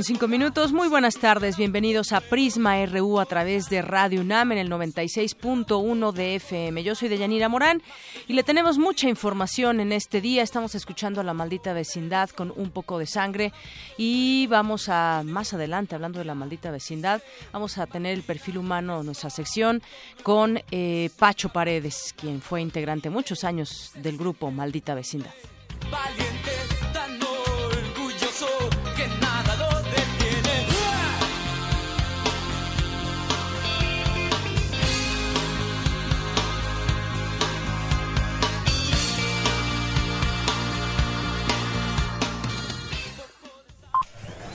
Con cinco minutos. Muy buenas tardes. Bienvenidos a Prisma RU a través de Radio UNAM en el 96.1 de FM. Yo soy Deyanira Morán y le tenemos mucha información en este día. Estamos escuchando a la maldita vecindad con un poco de sangre y vamos a, más adelante, hablando de la maldita vecindad, vamos a tener el perfil humano, nuestra sección, con eh, Pacho Paredes, quien fue integrante muchos años del grupo Maldita Vecindad.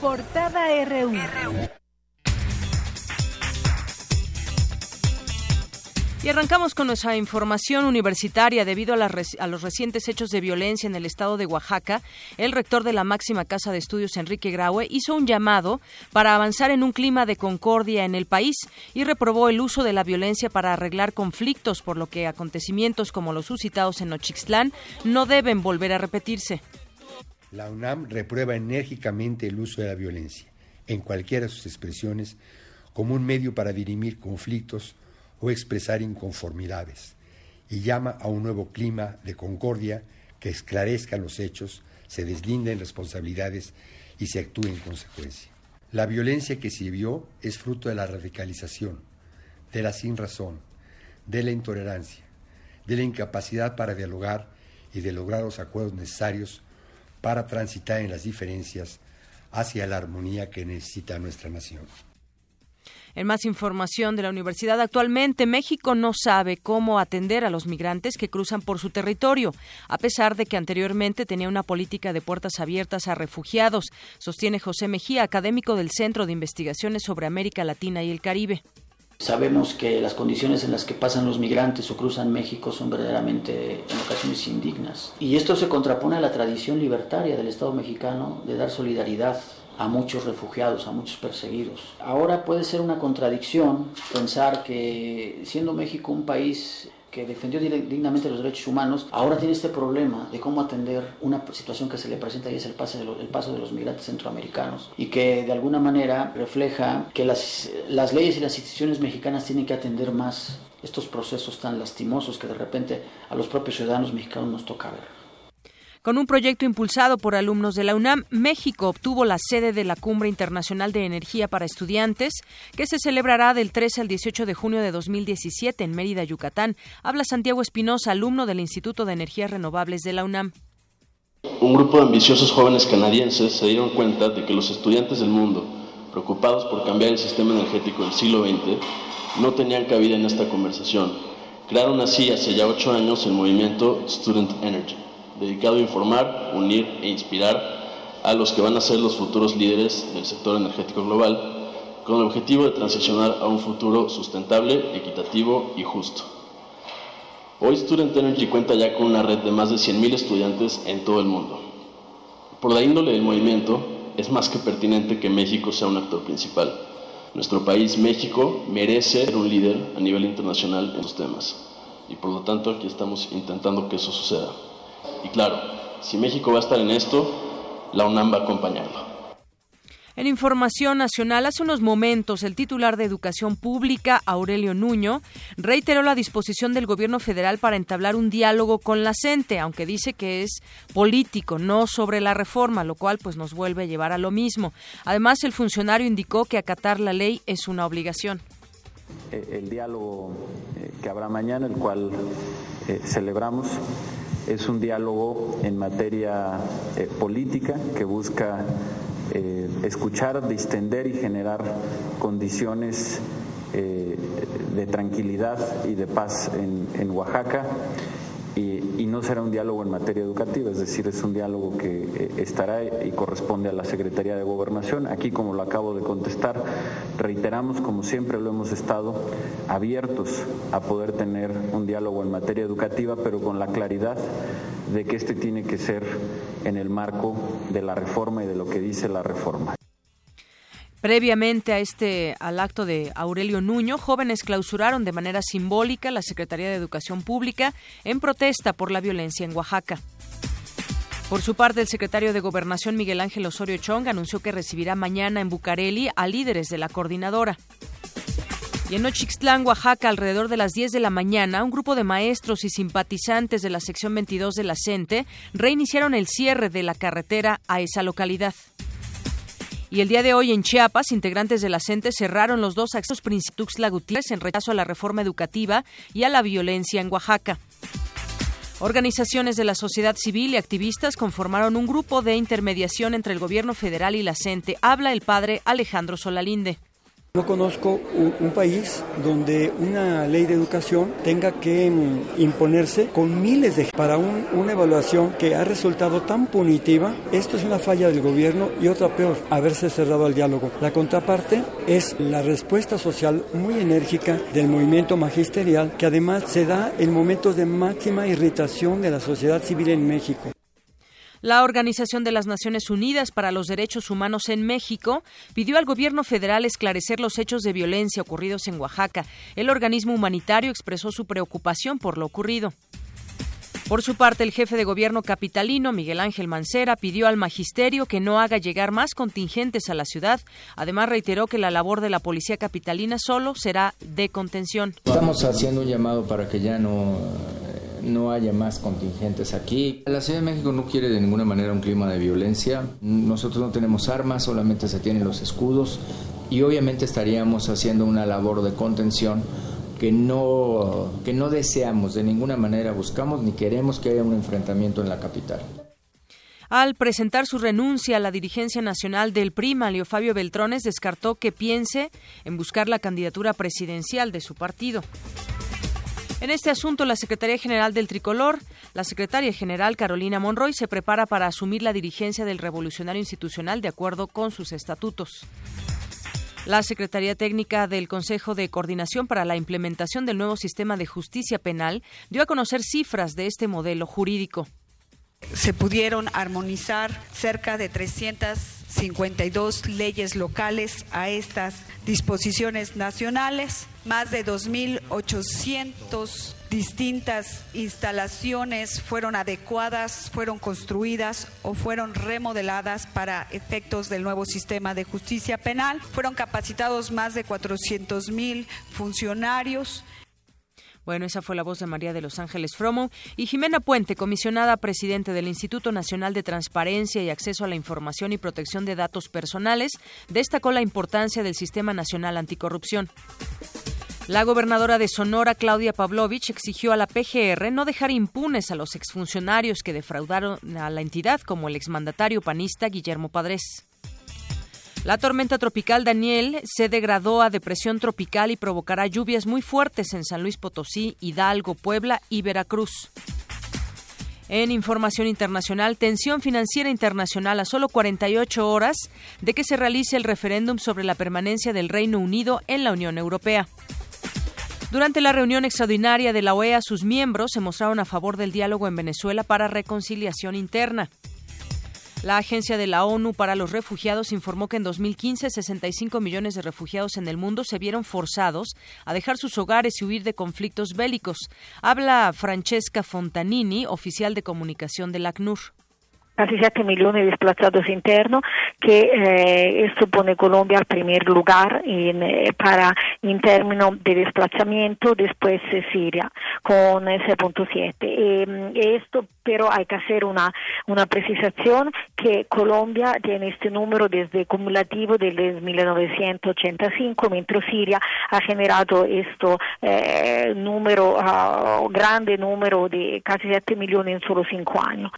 Portada RU. Y arrancamos con nuestra información universitaria. Debido a, los recientes hechos de violencia en el estado de Oaxaca, el rector de la máxima casa de estudios, Enrique Graue, hizo un llamado para avanzar en un clima de concordia en el país y reprobó el uso de la violencia para arreglar conflictos, por lo que acontecimientos como los suscitados en Nochixtlán no deben volver a repetirse. La UNAM reprueba enérgicamente el uso de la violencia, en cualquiera de sus expresiones, como un medio para dirimir conflictos o expresar inconformidades, y llama a un nuevo clima de concordia que esclarezca los hechos, se deslinden responsabilidades y se actúe en consecuencia. La violencia que se vio es fruto de la radicalización, de la sinrazón, de la intolerancia, de la incapacidad para dialogar y de lograr los acuerdos necesarios para transitar en las diferencias hacia la armonía que necesita nuestra nación. En más información de la universidad, actualmente México no sabe cómo atender a los migrantes que cruzan por su territorio, a pesar de que anteriormente tenía una política de puertas abiertas a refugiados, sostiene José Mejía, académico del Centro de Investigaciones sobre América Latina y el Caribe. Sabemos que las condiciones en las que pasan los migrantes o cruzan México son verdaderamente en ocasiones indignas. Y esto se contrapone a la tradición libertaria del Estado mexicano de dar solidaridad a muchos refugiados, a muchos perseguidos. Ahora puede ser una contradicción pensar que siendo México un país que defendió dignamente los derechos humanos, ahora tiene este problema de cómo atender una situación que se le presenta y es el, paso de, el paso de los migrantes centroamericanos y que de alguna manera refleja que las, las leyes y las instituciones mexicanas tienen que atender más estos procesos tan lastimosos que de repente a los propios ciudadanos mexicanos nos toca ver. Con un proyecto impulsado por alumnos de la UNAM, México obtuvo la sede de la Cumbre Internacional de Energía para Estudiantes, que se celebrará del 13 al 18 de junio de 2017 en Mérida, Yucatán. Habla Santiago Espinosa, alumno del Instituto de Energías Renovables de la UNAM. Un grupo de ambiciosos jóvenes canadienses se dieron cuenta de que los estudiantes del mundo, preocupados por cambiar el sistema energético del siglo XX, no tenían cabida en esta conversación. Crearon así hace ya ocho años el movimiento Student Energy dedicado a informar, unir e inspirar a los que van a ser los futuros líderes del sector energético global, con el objetivo de transicionar a un futuro sustentable, equitativo y justo. Hoy Student Energy cuenta ya con una red de más de 100.000 estudiantes en todo el mundo. Por la índole del movimiento, es más que pertinente que México sea un actor principal. Nuestro país, México, merece ser un líder a nivel internacional en estos temas. Y por lo tanto, aquí estamos intentando que eso suceda. Y claro, si México va a estar en esto, la UNAM va a acompañarlo. En información nacional, hace unos momentos, el titular de Educación Pública, Aurelio Nuño, reiteró la disposición del gobierno federal para entablar un diálogo con la CENTE, aunque dice que es político, no sobre la reforma, lo cual pues nos vuelve a llevar a lo mismo. Además, el funcionario indicó que acatar la ley es una obligación. Eh, el diálogo eh, que habrá mañana, el cual eh, celebramos, es un diálogo en materia política que busca eh, escuchar, distender y generar condiciones eh, de tranquilidad y de paz en, Oaxaca. Y, no será un diálogo en materia educativa, es decir, es un diálogo que eh, estará y corresponde a la Secretaría de Gobernación. Aquí, como lo acabo de contestar, reiteramos, como siempre lo hemos estado, abiertos a poder tener un diálogo en materia educativa, pero con la claridad de que este tiene que ser en el marco de la reforma y de lo que dice la reforma. Previamente a este al acto de Aurelio Nuño, jóvenes clausuraron de manera simbólica la Secretaría de Educación Pública en protesta por la violencia en Oaxaca. Por su parte, el secretario de Gobernación Miguel Ángel Osorio Chong anunció que recibirá mañana en Bucareli a líderes de la coordinadora. Y en Nochixtlán, Oaxaca, alrededor de las 10 de la mañana, un grupo de maestros y simpatizantes de la sección 22 de la CENTE reiniciaron el cierre de la carretera a esa localidad. Y el día de hoy en Chiapas, integrantes de la CENTE cerraron los dos accesos Tuxtla Gutiérrez en rechazo a la reforma educativa y a la violencia en Oaxaca. Organizaciones de la sociedad civil y activistas conformaron un grupo de intermediación entre el gobierno federal y la CENTE. Habla el padre Alejandro Solalinde. No conozco un, país donde una ley de educación tenga que mm, imponerse con miles de para una evaluación que ha resultado tan punitiva. Esto es una falla del gobierno y otra peor, haberse cerrado al diálogo. La contraparte es la respuesta social muy enérgica del movimiento magisterial que además se da en momentos de máxima irritación de la sociedad civil en México. La Organización de las Naciones Unidas para los Derechos Humanos en México pidió al gobierno federal esclarecer los hechos de violencia ocurridos en Oaxaca. El organismo humanitario expresó su preocupación por lo ocurrido. Por su parte, el jefe de gobierno capitalino, Miguel Ángel Mancera, pidió al magisterio que no haga llegar más contingentes a la ciudad. Además, reiteró que la labor de la policía capitalina solo será de contención. Estamos haciendo un llamado para que ya no no haya más contingentes aquí. La Ciudad de México no quiere de ninguna manera un clima de violencia. Nosotros no tenemos armas, solamente se tienen los escudos y obviamente estaríamos haciendo una labor de contención que no, que no deseamos de ninguna manera, buscamos ni queremos que haya un enfrentamiento en la capital. Al presentar su renuncia a la dirigencia nacional del PRI, Leo Fabio Beltrones descartó que piense en buscar la candidatura presidencial de su partido. En este asunto, la Secretaría General del Tricolor, la Secretaria General Carolina Monroy, se prepara para asumir la dirigencia del Revolucionario Institucional de acuerdo con sus estatutos. La Secretaría Técnica del Consejo de Coordinación para la Implementación del nuevo Sistema de Justicia Penal dio a conocer cifras de este modelo jurídico. Se pudieron armonizar cerca de 352 leyes locales a estas disposiciones nacionales más de 2.800 distintas instalaciones fueron adecuadas, fueron construidas o fueron remodeladas para efectos del nuevo sistema de justicia penal. Fueron capacitados más de 400.000 funcionarios. Bueno, esa fue la voz de María de Los Ángeles Fromo y Jimena Puente, comisionada presidente del Instituto Nacional de Transparencia y Acceso a la Información y Protección de Datos Personales, destacó la importancia del Sistema Nacional Anticorrupción. La gobernadora de Sonora, Claudia Pavlovich, exigió a la PGR no dejar impunes a los exfuncionarios que defraudaron a la entidad, como el exmandatario panista Guillermo Padres. La tormenta tropical Daniel se degradó a depresión tropical y provocará lluvias muy fuertes en San Luis Potosí, Hidalgo, Puebla y Veracruz. En información internacional, tensión financiera internacional a solo 48 horas de que se realice el referéndum sobre la permanencia del Reino Unido en la Unión Europea. Durante la reunión extraordinaria de la OEA, sus miembros se mostraron a favor del diálogo en Venezuela para reconciliación interna. La Agencia de la ONU para los Refugiados informó que en 2015 65 millones de refugiados en el mundo se vieron forzados a dejar sus hogares y huir de conflictos bélicos. Habla Francesca Fontanini, oficial de comunicación del ACNUR. Casi 7 millones de desplazados internos, que eh, esto pone Colombia al primer lugar en, eh, para, en términos de desplazamiento, después Siria con 6.7. Eh, esto, pero hay que hacer una, una precisación que Colombia tiene este número desde cumulativo desde 1985, mientras Siria ha generado esto eh, número, uh, grande número de casi 7 millones en solo 5 años.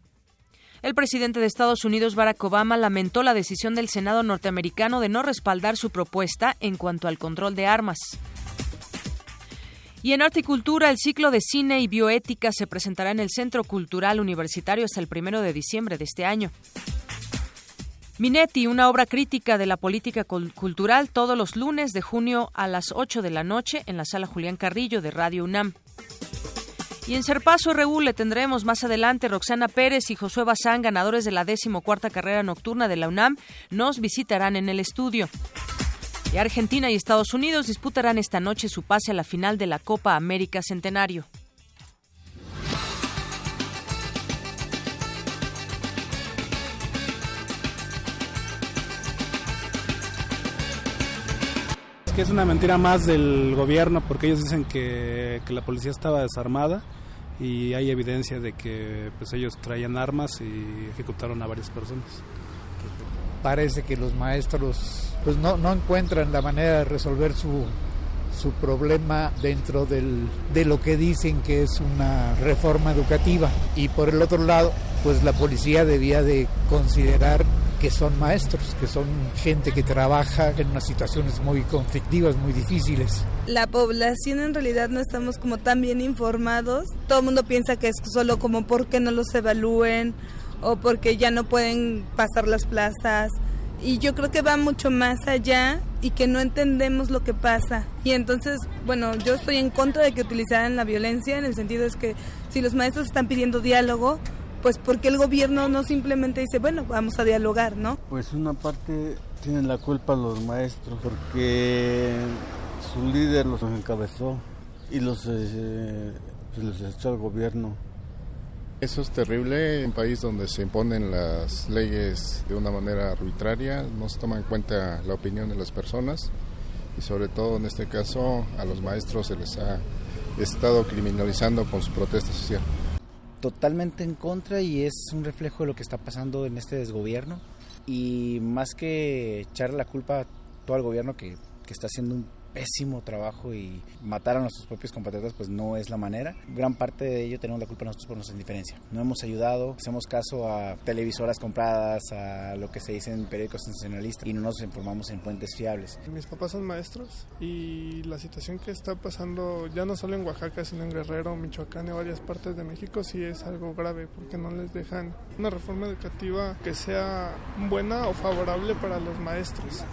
El presidente de Estados Unidos, Barack Obama, lamentó la decisión del Senado norteamericano de no respaldar su propuesta en cuanto al control de armas. Y en Arte y Cultura, el ciclo de cine y bioética se presentará en el Centro Cultural Universitario hasta el primero de diciembre de este año. Minetti, una obra crítica de la política cultural, todos los lunes de junio a las 8 de la noche en la sala Julián Carrillo de Radio UNAM. Y en Serpaso RU le tendremos más adelante Roxana Pérez y Josué Bazán, ganadores de la decimocuarta carrera nocturna de la UNAM, nos visitarán en el estudio. Y Argentina y Estados Unidos disputarán esta noche su pase a la final de la Copa América Centenario. Es una mentira más del gobierno porque ellos dicen que la policía estaba desarmada y hay evidencia de que pues ellos traían armas y ejecutaron a varias personas. Parece que los maestros pues no, no encuentran la manera de resolver su, su problema dentro del, de lo que dicen que es una reforma educativa. Y por el otro lado, pues la policía debía de considerar que son maestros, que son gente que trabaja en unas situaciones muy conflictivas, muy difíciles. La población en realidad no estamos como tan bien informados. Todo el mundo piensa que es solo como porque no los evalúen o porque ya no pueden pasar las plazas. Y yo creo que va mucho más allá y que no entendemos lo que pasa. Y entonces, bueno, yo estoy en contra de que utilizaran la violencia en el sentido es que si los maestros están pidiendo diálogo, pues porque el gobierno no simplemente dice, bueno, vamos a dialogar, ¿no? Pues una parte tienen la culpa los maestros porque su líder los encabezó y los, eh, los echó al gobierno. Eso es terrible en un país donde se imponen las leyes de una manera arbitraria, no se toma en cuenta la opinión de las personas y sobre todo en este caso a los maestros se les ha estado criminalizando con su protesta social. Totalmente en contra y es un reflejo de lo que está pasando en este desgobierno y más que echarle la culpa a todo el gobierno que, que está haciendo un pésimo trabajo y matar a nuestros propios compatriotas pues no es la manera. Gran parte de ello tenemos la culpa nosotros por nuestra indiferencia. No hemos ayudado, hacemos caso a televisoras compradas, a lo que se dice en periódicos sensacionalistas y no nos informamos en fuentes fiables. Mis papás son maestros y la situación que está pasando ya no solo en Oaxaca, sino en Guerrero, Michoacán y varias partes de México sí es algo grave porque no les dejan una reforma educativa que sea buena o favorable para los maestros.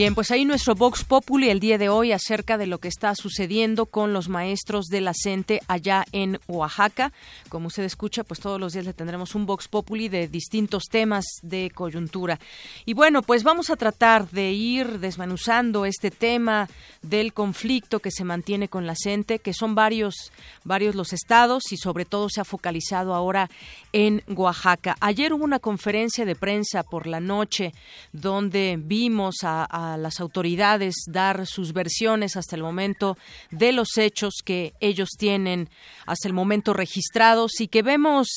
Bien, pues ahí nuestro Vox Populi el día de hoy acerca de lo que está sucediendo con los maestros de la CENTE allá en Oaxaca. Como usted escucha, pues todos los días le tendremos un Vox Populi de distintos temas de coyuntura. Y bueno, pues vamos a tratar de ir desmenuzando este tema del conflicto que se mantiene con la CENTE, que son varios, varios los estados y sobre todo se ha focalizado ahora en Oaxaca. Ayer hubo una conferencia de prensa por la noche donde vimos a a las autoridades dar sus versiones hasta el momento de los hechos que ellos tienen hasta el momento registrados y que vemos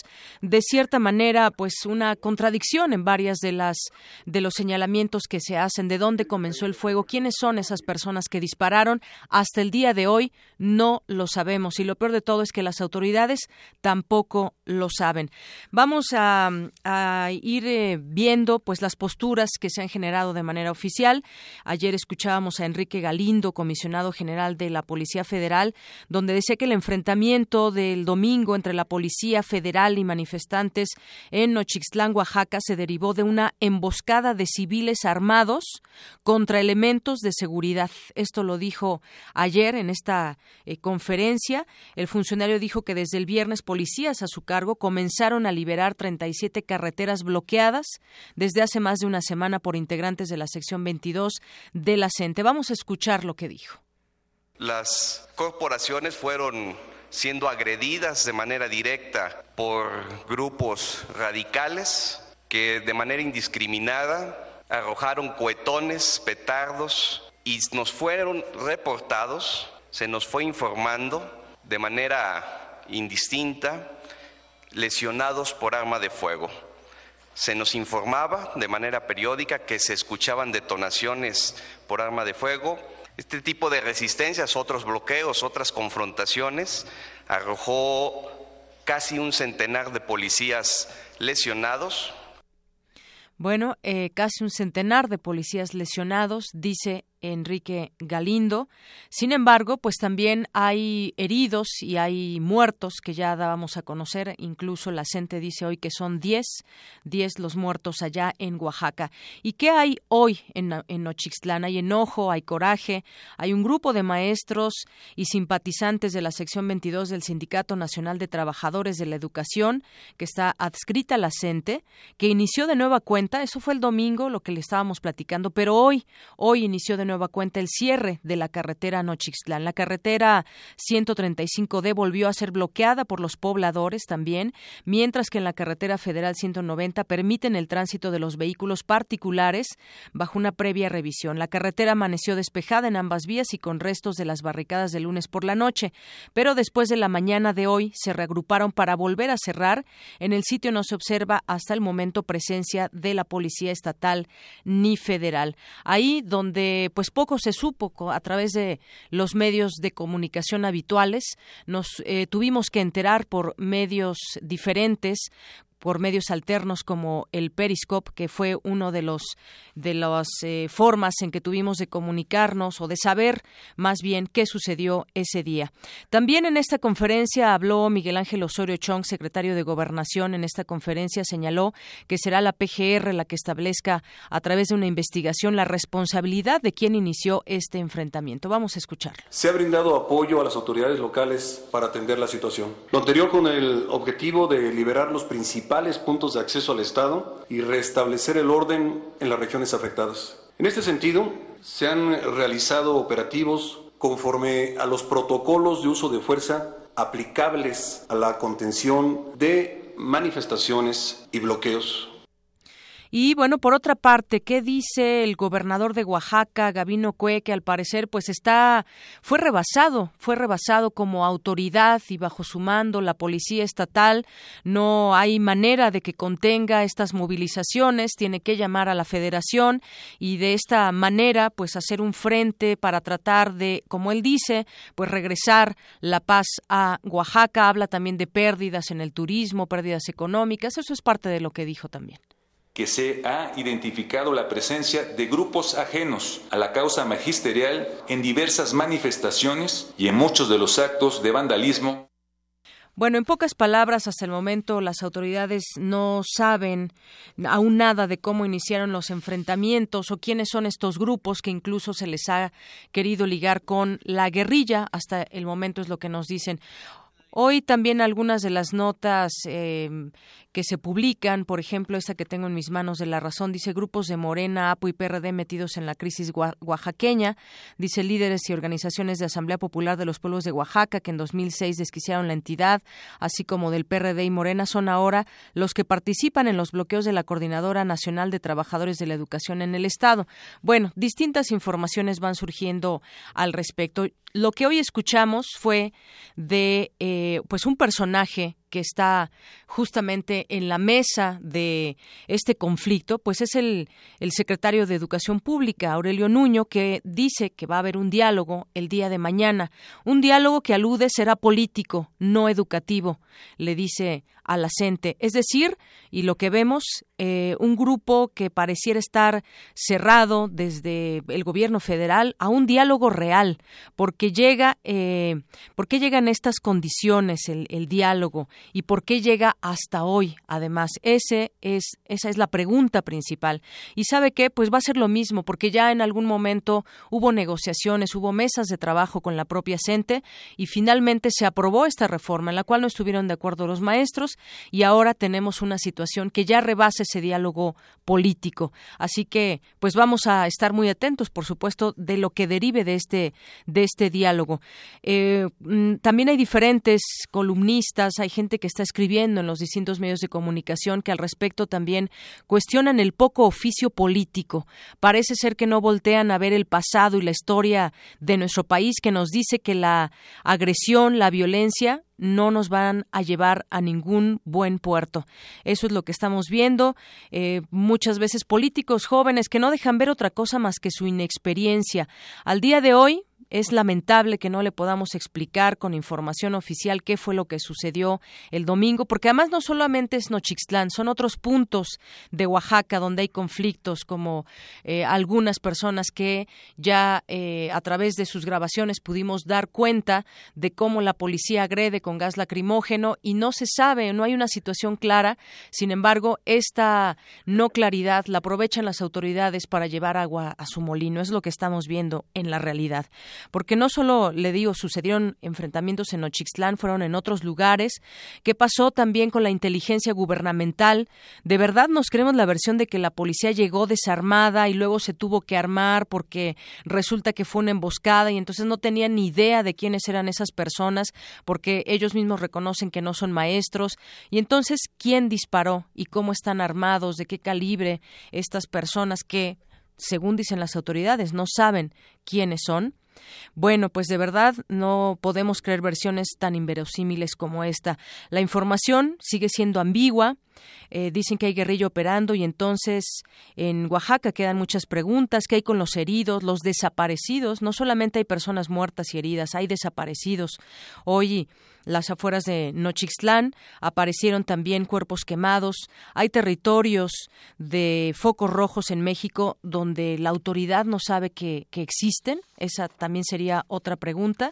de cierta manera pues una contradicción en varias de las de los señalamientos que se hacen de dónde comenzó el fuego, quiénes son esas personas que dispararon, hasta el día de hoy no lo sabemos y lo peor de todo es que las autoridades tampoco lo saben. Vamos a, ir eh, viendo pues las posturas que se han generado de manera oficial Ayer escuchábamos a Enrique Galindo, comisionado general de la Policía Federal, donde decía que el enfrentamiento del domingo entre la Policía Federal y manifestantes en Nochixtlán, Oaxaca, se derivó de una emboscada de civiles armados contra elementos de seguridad. Esto lo dijo ayer en esta eh, conferencia. El funcionario dijo que desde el viernes policías a su cargo comenzaron a liberar 37 carreteras bloqueadas desde hace más de una semana por integrantes de la sección 22 de la CENTE. Vamos a escuchar lo que dijo. Las corporaciones fueron siendo agredidas de manera directa por grupos radicales que de manera indiscriminada arrojaron cohetones, petardos y nos fueron reportados, se nos fue informando de manera indistinta, lesionados por arma de fuego. Se nos informaba de manera periódica que se escuchaban detonaciones por arma de fuego. Este tipo de resistencias, otros bloqueos, otras confrontaciones, arrojó casi un centenar de policías lesionados. Bueno, eh, casi un centenar de policías lesionados, dice Enrique Galindo. Sin embargo, pues también hay heridos y hay muertos que ya dábamos a conocer. Incluso la gente dice hoy que son 10, 10 los muertos allá en Oaxaca. ¿Y qué hay hoy en, Nochixtlán? Hay enojo, hay coraje, hay un grupo de maestros y simpatizantes de la sección 22 del Sindicato Nacional de Trabajadores de la Educación, que está adscrita a la CENTE, que inició de nueva cuenta, eso fue el domingo, lo que le estábamos platicando, pero hoy, hoy inició de nueva nueva cuenta el cierre de la carretera Nochixtlán. La carretera 135D volvió a ser bloqueada por los pobladores también, mientras que en la carretera federal 190 permiten el tránsito de los vehículos particulares bajo una previa revisión. La carretera amaneció despejada en ambas vías y con restos de las barricadas del lunes por la noche, pero después de la mañana de hoy se reagruparon para volver a cerrar. En el sitio no se observa hasta el momento presencia de la policía estatal ni federal. Ahí donde pues pues poco se supo a través de los medios de comunicación habituales. Nos eh, tuvimos que enterar por medios diferentes por medios alternos como el Periscope, que fue uno de los de las eh, formas en que tuvimos de comunicarnos o de saber más bien qué sucedió ese día. También en esta conferencia habló Miguel Ángel Osorio Chong, secretario de Gobernación. En esta conferencia señaló que será la PGR la que establezca a través de una investigación la responsabilidad de quien inició este enfrentamiento. Vamos a escuchar. Se ha brindado apoyo a las autoridades locales para atender la situación. Lo anterior con el objetivo de liberar los principales puntos de acceso al Estado y restablecer el orden en las regiones afectadas. En este sentido, se han realizado operativos conforme a los protocolos de uso de fuerza aplicables a la contención de manifestaciones y bloqueos y bueno, por otra parte, ¿qué dice el gobernador de Oaxaca, Gabino Cue, que al parecer pues está fue rebasado, fue rebasado como autoridad y bajo su mando la policía estatal no hay manera de que contenga estas movilizaciones, tiene que llamar a la Federación y de esta manera pues hacer un frente para tratar de, como él dice, pues regresar la paz a Oaxaca, habla también de pérdidas en el turismo, pérdidas económicas, eso es parte de lo que dijo también que se ha identificado la presencia de grupos ajenos a la causa magisterial en diversas manifestaciones y en muchos de los actos de vandalismo. Bueno, en pocas palabras, hasta el momento las autoridades no saben aún nada de cómo iniciaron los enfrentamientos o quiénes son estos grupos que incluso se les ha querido ligar con la guerrilla. Hasta el momento es lo que nos dicen. Hoy también algunas de las notas eh, que se publican, por ejemplo, esta que tengo en mis manos de La Razón, dice grupos de Morena, APO y PRD metidos en la crisis oaxaqueña, dice líderes y organizaciones de Asamblea Popular de los Pueblos de Oaxaca, que en 2006 desquiciaron la entidad, así como del PRD y Morena, son ahora los que participan en los bloqueos de la Coordinadora Nacional de Trabajadores de la Educación en el Estado. Bueno, distintas informaciones van surgiendo al respecto. Lo que hoy escuchamos fue de eh, pues un personaje que está justamente en la mesa de este conflicto, pues es el, el secretario de Educación Pública, Aurelio Nuño, que dice que va a haber un diálogo el día de mañana, un diálogo que alude será político, no educativo, le dice a la gente. Es decir, y lo que vemos, eh, un grupo que pareciera estar cerrado desde el gobierno federal a un diálogo real, porque llega, eh, ¿por qué llegan estas condiciones el, diálogo y por qué llega hasta hoy? Además, ese es, esa es la pregunta principal. Y sabe qué, pues va a ser lo mismo, porque ya en algún momento hubo negociaciones, hubo mesas de trabajo con la propia CENTE y finalmente se aprobó esta reforma en la cual no estuvieron de acuerdo los maestros y ahora tenemos una situación que ya rebasa ese diálogo político. Así que, pues vamos a estar muy atentos, por supuesto, de lo que derive de este de este diálogo. Eh, mm, también hay diferentes columnistas, hay gente que está escribiendo en los distintos medios de comunicación que al respecto también cuestionan el poco oficio político. Parece ser que no voltean a ver el pasado y la historia de nuestro país que nos dice que la agresión, la violencia no nos van a llevar a ningún buen puerto. Eso es lo que estamos viendo. Eh, muchas veces políticos jóvenes que no dejan ver otra cosa más que su inexperiencia. Al día de hoy, es lamentable que no le podamos explicar con información oficial qué fue lo que sucedió el domingo, porque además no solamente es Nochixtlán, son otros puntos de Oaxaca donde hay conflictos, como eh, algunas personas que ya eh, a través de sus grabaciones pudimos dar cuenta de cómo la policía agrede con gas lacrimógeno y no se sabe, no hay una situación clara. Sin embargo, esta no claridad la aprovechan las autoridades para llevar agua a su molino. Es lo que estamos viendo en la realidad porque no solo, le digo, sucedieron enfrentamientos en Ochixtlán, fueron en otros lugares. ¿Qué pasó también con la inteligencia gubernamental? ¿De verdad nos creemos la versión de que la policía llegó desarmada y luego se tuvo que armar porque resulta que fue una emboscada y entonces no tenían ni idea de quiénes eran esas personas porque ellos mismos reconocen que no son maestros? Y entonces, ¿quién disparó y cómo están armados? ¿De qué calibre estas personas que según dicen las autoridades, no saben quiénes son. Bueno, pues de verdad no podemos creer versiones tan inverosímiles como esta. La información sigue siendo ambigua. Eh, dicen que hay guerrilla operando y entonces en Oaxaca quedan muchas preguntas. ¿Qué hay con los heridos, los desaparecidos? No solamente hay personas muertas y heridas, hay desaparecidos. Hoy las afueras de Nochixtlán aparecieron también cuerpos quemados. Hay territorios de focos rojos en México donde la autoridad no sabe que, que existen. Esa también sería otra pregunta.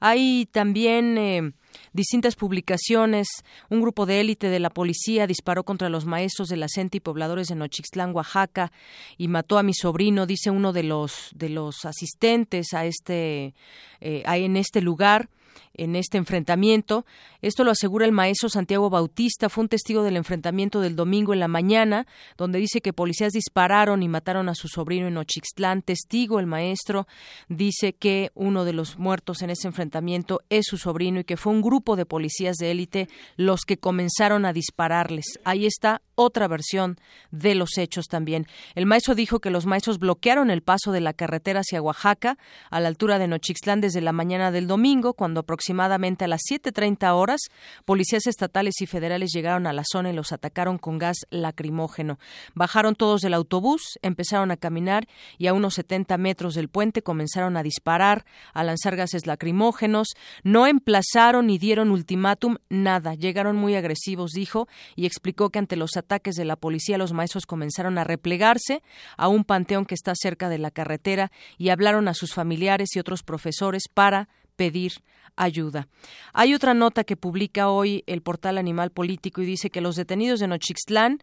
Hay también eh, distintas publicaciones. Un grupo de élite de la policía disparó contra los maestros de la CENTE y pobladores de Nochixtlán, Oaxaca, y mató a mi sobrino, dice uno de los de los asistentes a este eh, en este lugar en este enfrentamiento. Esto lo asegura el maestro Santiago Bautista, fue un testigo del enfrentamiento del domingo en la mañana, donde dice que policías dispararon y mataron a su sobrino en Ochixtlán. Testigo, el maestro, dice que uno de los muertos en ese enfrentamiento es su sobrino y que fue un grupo de policías de élite los que comenzaron a dispararles. Ahí está otra versión de los hechos también. El maestro dijo que los maestros bloquearon el paso de la carretera hacia Oaxaca a la altura de Nochixtlán desde la mañana del domingo, cuando aproximadamente a las 7.30 horas, policías estatales y federales llegaron a la zona y los atacaron con gas lacrimógeno. Bajaron todos del autobús, empezaron a caminar y a unos 70 metros del puente comenzaron a disparar, a lanzar gases lacrimógenos. No emplazaron ni dieron ultimátum, nada. Llegaron muy agresivos, dijo, y explicó que ante los ataques de la policía los maestros comenzaron a replegarse a un panteón que está cerca de la carretera y hablaron a sus familiares y otros profesores para pedir ayuda. Hay otra nota que publica hoy el portal Animal Político y dice que los detenidos de Nochixtlán,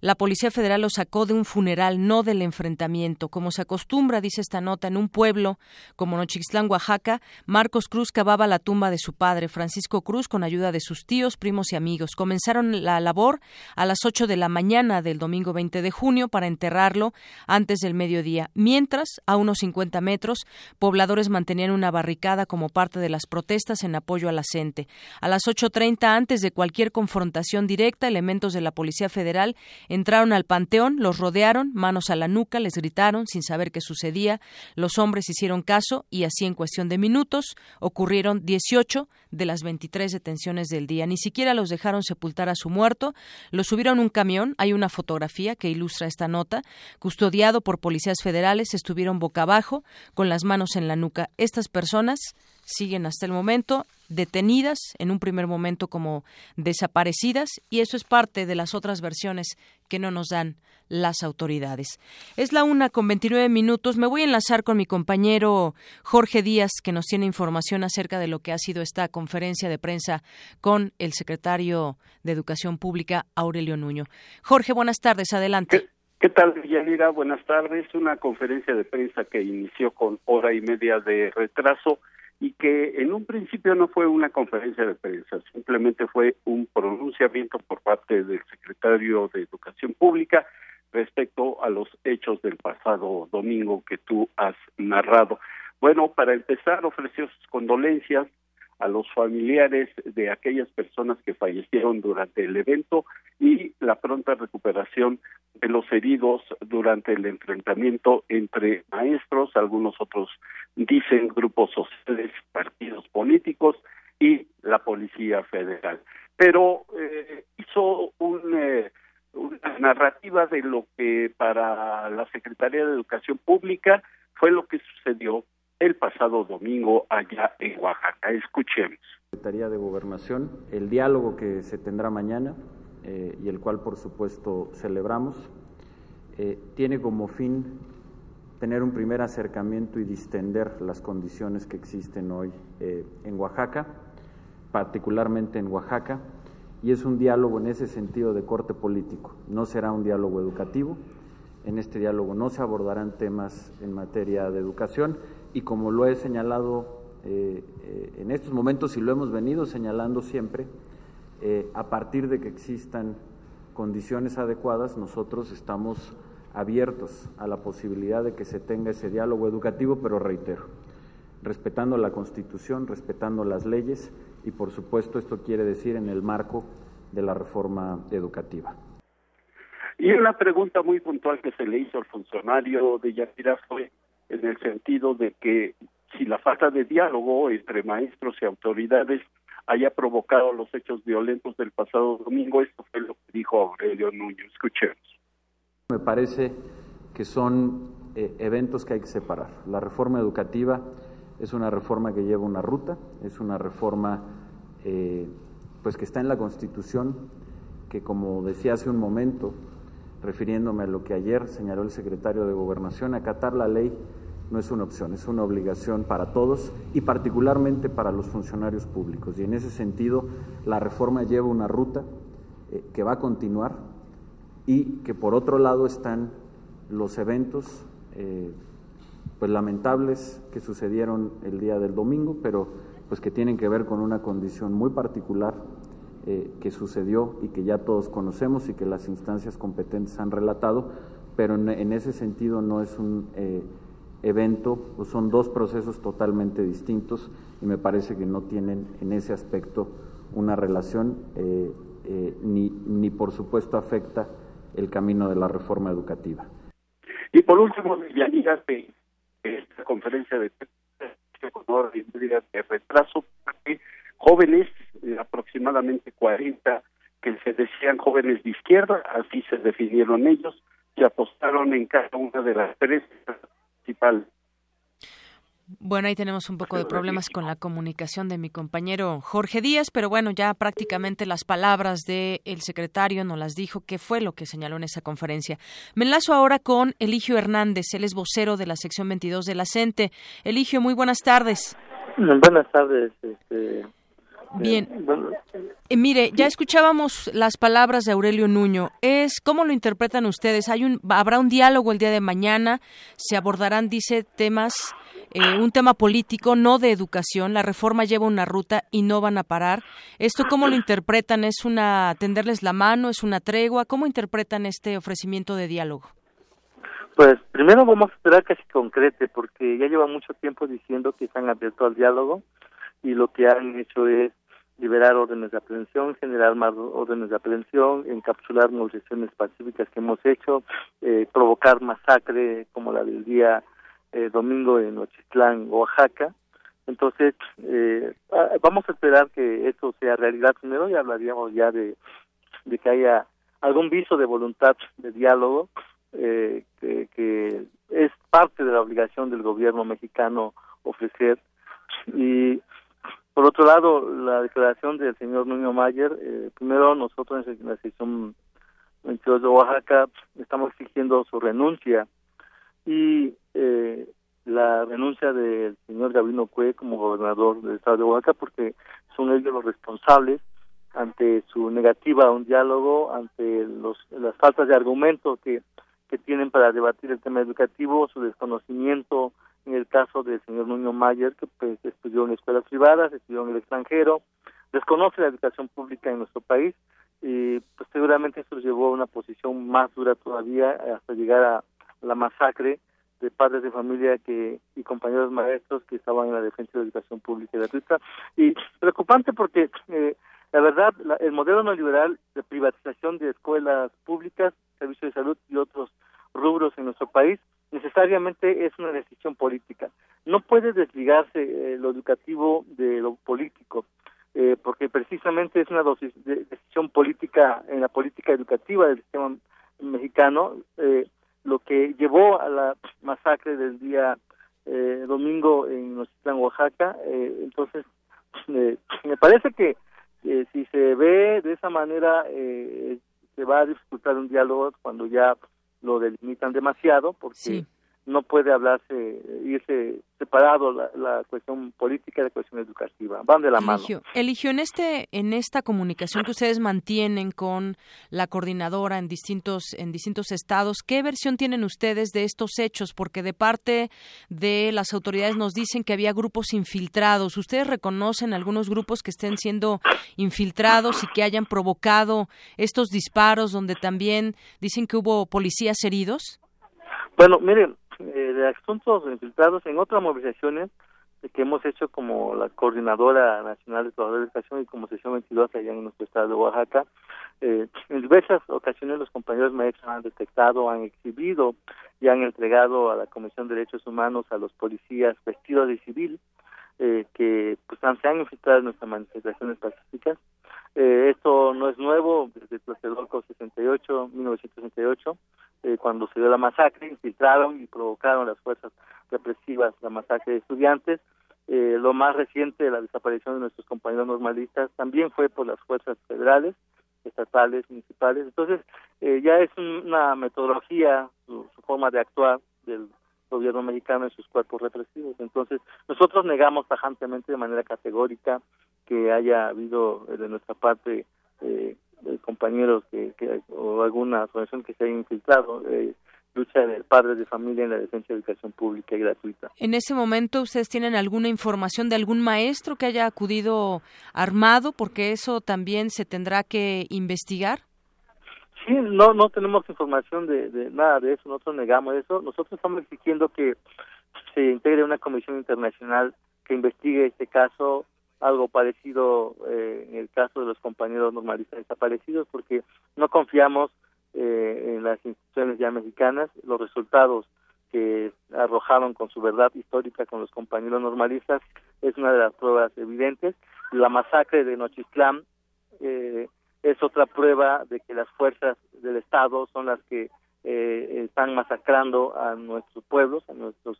la Policía Federal los sacó de un funeral, no del enfrentamiento. Como se acostumbra, dice esta nota, en un pueblo como Nochixtlán, Oaxaca, Marcos Cruz cavaba la tumba de su padre, Francisco Cruz, con ayuda de sus tíos, primos y amigos. Comenzaron la labor a las 8 de la mañana del domingo 20 de junio para enterrarlo antes del mediodía. Mientras, a unos 50 metros, pobladores mantenían una barricada como parte de las protestas en apoyo a la CENTE. A las 8.30, antes de cualquier confrontación directa, elementos de la Policía Federal entraron al panteón, los rodearon, manos a la nuca, les gritaron sin saber qué sucedía. Los hombres hicieron caso y así en cuestión de minutos ocurrieron 18 de las 23 detenciones del día. Ni siquiera los dejaron sepultar a su muerto, los subieron un camión. Hay una fotografía que ilustra esta nota. Custodiado por policías federales, estuvieron boca abajo, con las manos en la nuca. Estas personas siguen hasta el momento detenidas, en un primer momento como desaparecidas, y eso es parte de las otras versiones que no nos dan las autoridades. Es la una con 29 minutos. Me voy a enlazar con mi compañero Jorge Díaz, que nos tiene información acerca de lo que ha sido esta conferencia de prensa con el secretario de Educación Pública, Aurelio Nuño. Jorge, buenas tardes. Adelante. ¿Qué tal, Yanira? Buenas tardes. Una conferencia de prensa que inició con hora y media de retraso y que en un principio no fue una conferencia de prensa, simplemente fue un pronunciamiento por parte del secretario de Educación Pública respecto a los hechos del pasado domingo que tú has narrado. Bueno, para empezar, ofreció sus condolencias a los familiares de aquellas personas que fallecieron durante el evento y la pronta recuperación de los heridos durante el enfrentamiento entre maestros, algunos otros dicen grupos sociales, partidos políticos y la Policía Federal. Pero eh, hizo un, eh, una narrativa de lo que para la Secretaría de Educación Pública fue lo que sucedió el pasado domingo allá en Oaxaca. Escuchemos. Secretaría de Gobernación, el diálogo que se tendrá mañana eh, y el cual por supuesto celebramos, eh, tiene como fin tener un primer acercamiento y distender las condiciones que existen hoy eh, en Oaxaca, particularmente en Oaxaca, y es un diálogo en ese sentido de corte político, no será un diálogo educativo, en este diálogo no se abordarán temas en materia de educación y como lo he señalado eh, eh, en estos momentos y lo hemos venido señalando siempre, eh, a partir de que existan condiciones adecuadas, nosotros estamos abiertos a la posibilidad de que se tenga ese diálogo educativo, pero reitero, respetando la Constitución, respetando las leyes y, por supuesto, esto quiere decir en el marco de la reforma educativa. Y una pregunta muy puntual que se le hizo al funcionario de Yatira fue en el sentido de que si la falta de diálogo entre maestros y autoridades haya provocado los hechos violentos del pasado domingo, esto fue lo que dijo Aurelio Núñez. Escuchemos. Me parece que son eh, eventos que hay que separar. La reforma educativa es una reforma que lleva una ruta, es una reforma eh, pues que está en la Constitución, que como decía hace un momento, refiriéndome a lo que ayer señaló el secretario de Gobernación, acatar la ley no es una opción, es una obligación para todos y particularmente para los funcionarios públicos. Y en ese sentido, la reforma lleva una ruta eh, que va a continuar y que por otro lado están los eventos eh, pues lamentables que sucedieron el día del domingo, pero pues que tienen que ver con una condición muy particular eh, que sucedió y que ya todos conocemos y que las instancias competentes han relatado, pero en, ese sentido no es un eh, evento, son dos procesos totalmente distintos y me parece que no tienen en ese aspecto una relación eh, ni, ni por supuesto afecta el camino de la reforma educativa. Y por último, Yanira, de esta conferencia de de retraso, jóvenes eh, aproximadamente 40 que se decían jóvenes de izquierda, así se definieron ellos, y apostaron en cada una de las tres principales. Bueno, ahí tenemos un poco de problemas con la comunicación de mi compañero Jorge Díaz, pero bueno, ya prácticamente las palabras del el secretario nos las dijo, qué fue lo que señaló en esa conferencia. Me enlazo ahora con Eligio Hernández, él es vocero de la sección 22 de la CENTE. Eligio, muy buenas tardes. Buenas tardes, este, Bien. Eh, mire, ya escuchábamos las palabras de Aurelio Nuño. Es cómo lo interpretan ustedes. Hay un habrá un diálogo el día de mañana. Se abordarán, dice, temas, eh, un tema político, no de educación. La reforma lleva una ruta y no van a parar. Esto cómo lo interpretan. Es una tenderles la mano, es una tregua. ¿Cómo interpretan este ofrecimiento de diálogo? Pues primero vamos a esperar que se concrete, porque ya lleva mucho tiempo diciendo que están abiertos al diálogo y lo que han hecho es liberar órdenes de aprehensión, generar más órdenes de aprehensión, encapsular movilizaciones pacíficas que hemos hecho, eh, provocar masacre como la del día eh, domingo en Ochitlán, Oaxaca. Entonces, eh, ah, vamos a esperar que esto sea realidad primero y hablaríamos ya de, que haya algún viso de voluntad de diálogo eh, que, que es parte de la obligación del gobierno mexicano ofrecer y por otro lado, la declaración del señor Nuño Mayer, eh, primero nosotros en la sección 22 de Oaxaca estamos exigiendo su renuncia y eh, la renuncia del señor Gabino Cue como gobernador del estado de Oaxaca porque son ellos los responsables ante su negativa a un diálogo, ante los, las faltas de argumentos que, que tienen para debatir el tema educativo, su desconocimiento en el caso del señor Nuño Mayer, que pues, estudió en escuelas privadas, estudió en el extranjero, desconoce la educación pública en nuestro país y pues seguramente esto llevó a una posición más dura todavía hasta llegar a la masacre de padres de familia que y compañeros maestros que estaban en la defensa de la educación pública y gratuita. Y preocupante porque eh, la verdad el modelo neoliberal de privatización de escuelas públicas servicios de salud y otros rubros en nuestro país necesariamente es una decisión política. No puede desligarse eh, lo educativo de lo político, eh, porque precisamente es una decisión política en la política educativa del sistema mexicano, eh, lo que llevó a la masacre del día domingo en Nochitlán, Oaxaca. entonces, me parece que si se ve de esa manera, se va a disfrutar un diálogo cuando ya lo delimitan demasiado porque no puede hablarse, irse separado la, la, cuestión política y la cuestión educativa, van de la mano. Eligio, en este, en esta comunicación que ustedes mantienen con la coordinadora en distintos, en distintos estados, ¿qué versión tienen ustedes de estos hechos? Porque de parte de las autoridades nos dicen que había grupos infiltrados. ¿Ustedes reconocen algunos grupos que estén siendo infiltrados y que hayan provocado estos disparos donde también dicen que hubo policías heridos? Bueno, miren, de asuntos infiltrados en otras movilizaciones que hemos hecho como la Coordinadora Nacional de Trabajadores de Educación y como sesión 22 allá en nuestro estado de Oaxaca. Eh, en diversas ocasiones los compañeros maestros han detectado, han exhibido y han entregado a la Comisión de Derechos Humanos a los policías vestidos de civil eh, que pues, se han infiltrado en nuestras manifestaciones pacíficas. Eh, esto no es nuevo, desde Tlatelolco 68, 1968, eh, cuando se dio la masacre, infiltraron y provocaron las fuerzas represivas la masacre de estudiantes. Eh, lo más reciente, la desaparición de nuestros compañeros normalistas, también fue por las fuerzas federales, estatales, municipales. Entonces, eh, ya es una metodología, su, forma de actuar del gobierno mexicano en sus cuerpos represivos. Entonces, nosotros negamos tajantemente de manera categórica que haya habido de nuestra parte eh, compañeros que, o alguna asociación que se haya infiltrado eh, lucha de padres de familia en la defensa de educación pública y gratuita. En ese momento, ¿ustedes tienen alguna información de algún maestro que haya acudido armado? Porque eso también se tendrá que investigar. Sí, no, no tenemos información de, de nada de eso, nosotros negamos eso. Nosotros estamos exigiendo que se integre una comisión internacional que investigue este caso algo parecido eh, en el caso de los compañeros normalistas desaparecidos porque no confiamos eh, en las instituciones ya mexicanas los resultados que arrojaron con su verdad histórica con los compañeros normalistas es una de las pruebas evidentes la masacre de Nochistlán eh, es otra prueba de que las fuerzas del Estado son las que están masacrando a nuestros pueblos, a nuestros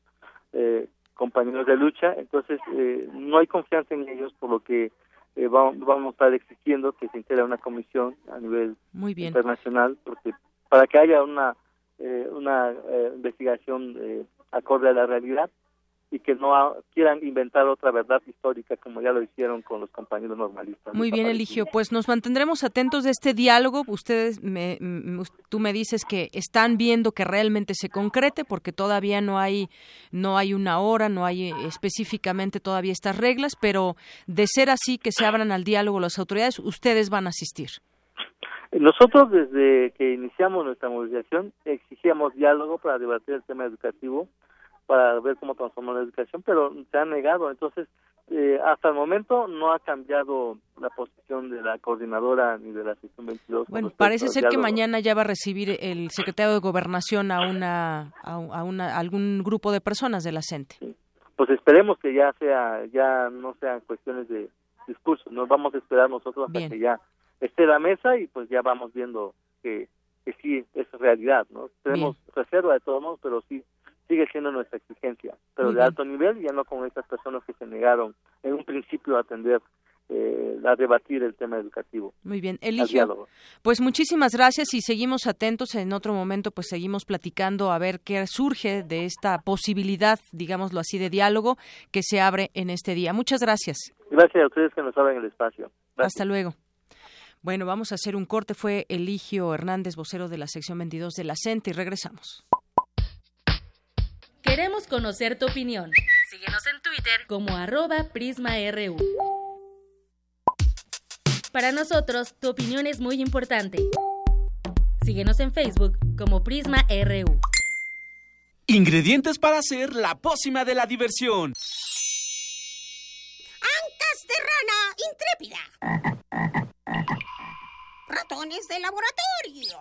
compañeros de lucha, entonces eh, no hay confianza en ellos, por lo que eh, vamos, vamos, a estar exigiendo que se integre una comisión a nivel internacional, porque para que haya una eh, una investigación acorde a la realidad y que no quieran inventar otra verdad histórica como ya lo hicieron con los compañeros normalistas. Muy bien, Eligio. Pues nos mantendremos atentos de este diálogo. Ustedes, me, tú me dices que están viendo que realmente se concrete porque todavía no hay, no hay una hora, no hay específicamente todavía estas reglas, pero de ser así que se abran al diálogo las autoridades, ustedes van a asistir. Nosotros desde que iniciamos nuestra movilización exigíamos diálogo para debatir el tema educativo para ver cómo transformar la educación, pero se han negado. Entonces, eh, hasta el momento no ha cambiado la posición de la coordinadora ni de la sección 22. Bueno, parece ser que mañana ya va a recibir el secretario de Gobernación a una a, una, algún grupo de personas de la CENTE. Pues esperemos que ya sea ya no sean cuestiones de discurso, nos vamos a esperar nosotros hasta que ya esté la mesa y pues ya vamos viendo que, que sí es realidad, ¿no? Tenemos reserva de todos modos, pero sí sigue siendo nuestra exigencia, pero de alto nivel, ya no con estas personas que se negaron en un principio a atender eh, a debatir el tema educativo. Muy bien, Eligio. Pues muchísimas gracias y seguimos atentos. En otro momento, pues seguimos platicando a ver qué surge de esta posibilidad, digámoslo así, de diálogo que se abre en este día. Muchas gracias. Gracias a ustedes que nos abren el espacio. Hasta luego. Bueno, vamos a hacer un corte. Fue Eligio Hernández, vocero de la sección 22 de la CENTE, y regresamos. Queremos conocer tu opinión. Síguenos en Twitter como arroba PrismaRU. Para nosotros, tu opinión es muy importante. Síguenos en Facebook como PrismaRU. Ingredientes para hacer la pócima de la diversión. Ancas de rana intrépida. Ratones de laboratorio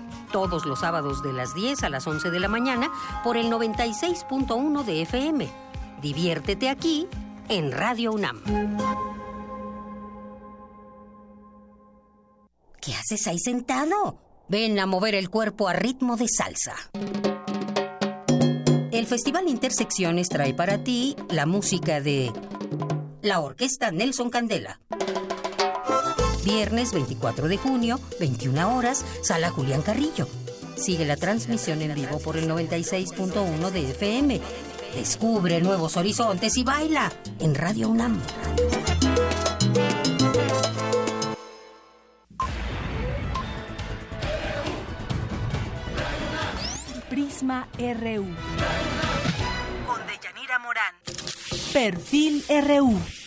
todos los sábados de las 10 a las 11 de la mañana por el 96.1 de FM. Diviértete aquí en Radio UNAM. ¿Qué haces ahí sentado? Ven a mover el cuerpo a ritmo de salsa. El Festival Intersecciones trae para ti la música de la Orquesta Nelson Candela. Viernes 24 de junio, 21 horas, Sala Julián Carrillo. Sigue la transmisión en vivo por el 96.1 de FM. Descubre nuevos horizontes y baila en Radio UNAM. Prisma RU. Con Deyanira Morán. Perfil RU.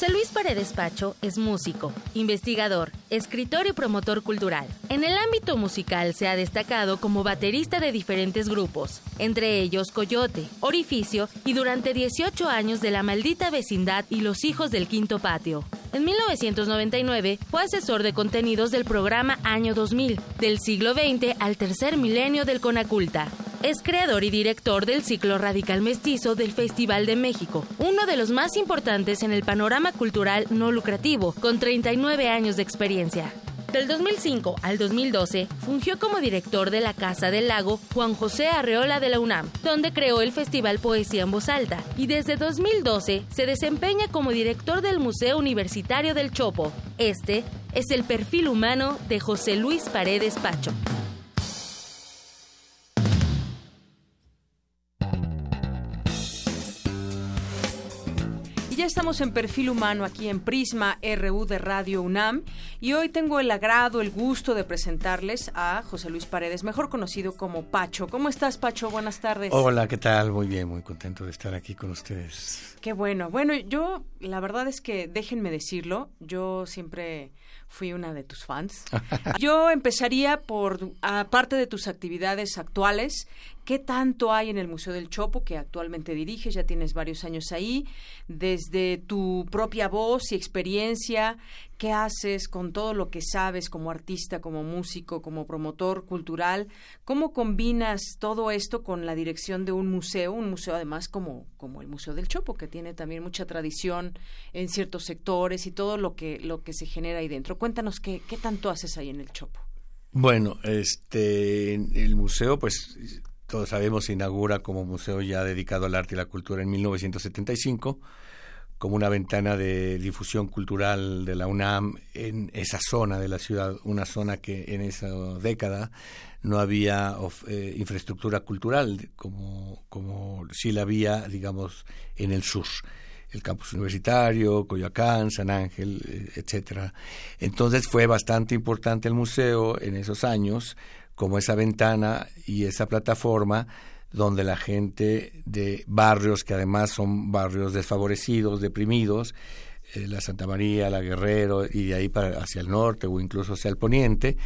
José Luis Paredes Pacho es músico, investigador, escritor y promotor cultural. En el ámbito musical se ha destacado como baterista de diferentes grupos, entre ellos Coyote, Orificio y durante 18 años de La Maldita Vecindad y Los Hijos del Quinto Patio. En 1999 fue asesor de contenidos del programa Año 2000, del siglo XX al tercer milenio del Conaculta. Es creador y director del ciclo Radical Mestizo del Festival de México, uno de los más importantes en el panorama cultural no lucrativo, con 39 años de experiencia. Del 2005 al 2012 fungió como director de la Casa del Lago Juan José Arreola de la UNAM, donde creó el Festival Poesía en Voz Alta, y desde 2012 se desempeña como director del Museo Universitario del Chopo. Este es el perfil humano de José Luis Paredes Pacho. Ya estamos en perfil humano aquí en Prisma RU de Radio UNAM y hoy tengo el agrado, el gusto de presentarles a José Luis Paredes, mejor conocido como Pacho. ¿Cómo estás, Pacho? Buenas tardes. Hola, ¿qué tal? Muy bien, muy contento de estar aquí con ustedes. Qué bueno. Bueno, yo la verdad es que déjenme decirlo, yo siempre fui una de tus fans. Yo empezaría por, aparte de tus actividades actuales, ¿qué tanto hay en el Museo del Chopo que actualmente diriges? Ya tienes varios años ahí. Desde tu propia voz y experiencia, ¿qué haces con todo lo que sabes como artista, como músico, como promotor cultural? ¿Cómo combinas todo esto con la dirección de un museo? Un museo además como, como el Museo del Chopo, que tiene también mucha tradición en ciertos sectores y todo lo que, lo que se genera ahí dentro. Cuéntanos qué, qué tanto haces ahí en el Chopo. Bueno, este, el museo, pues todos sabemos, se inaugura como museo ya dedicado al arte y la cultura en 1975 como una ventana de difusión cultural de la UNAM en esa zona de la ciudad, una zona que en esa década no había eh, infraestructura cultural como, como sí la había, digamos, en el sur el campus universitario, Coyoacán, San Ángel, eh, etcétera. Entonces fue bastante importante el museo en esos años como esa ventana y esa plataforma donde la gente de barrios que además son barrios desfavorecidos, deprimidos, eh, la Santa María, la Guerrero y de ahí para hacia el norte o incluso hacia el poniente,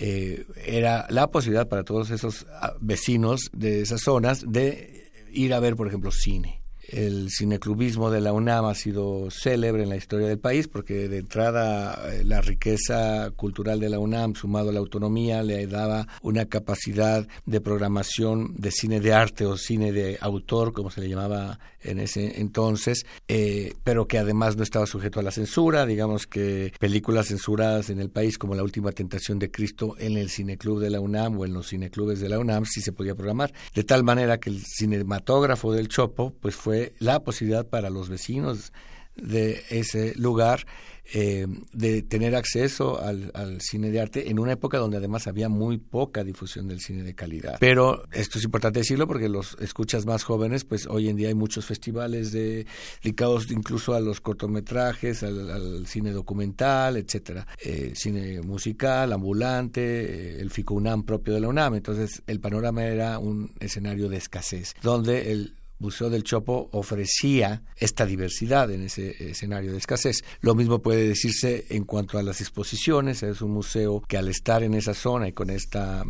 eh, era la posibilidad para todos esos ah, vecinos de esas zonas de ir a ver, por ejemplo, cine el cineclubismo de la UNAM ha sido célebre en la historia del país porque de entrada eh, la riqueza cultural de la UNAM sumado a la autonomía le daba una capacidad de programación de cine de arte o cine de autor como se le llamaba en ese entonces eh, pero que además no estaba sujeto a la censura. Digamos que películas censuradas en el país como La última tentación de Cristo en el cineclub de la UNAM o en los cineclubes de la UNAM sí se podía programar. De tal manera que el cinematógrafo del Chopo pues fue la posibilidad para los vecinos de ese lugar eh, de tener acceso al, cine de arte en una época donde además había muy poca difusión del cine de calidad. Pero esto es importante decirlo porque los escuchas más jóvenes, pues hoy en día hay muchos festivales dedicados incluso a los cortometrajes, al, cine documental, etcétera, eh, cine musical, ambulante, eh, el FICUNAM propio de la UNAM. Entonces el panorama era un escenario de escasez, donde el Museo del Chopo ofrecía esta diversidad en ese escenario de escasez. Lo mismo puede decirse en cuanto a las exposiciones. Es un museo que al estar en esa zona y con esta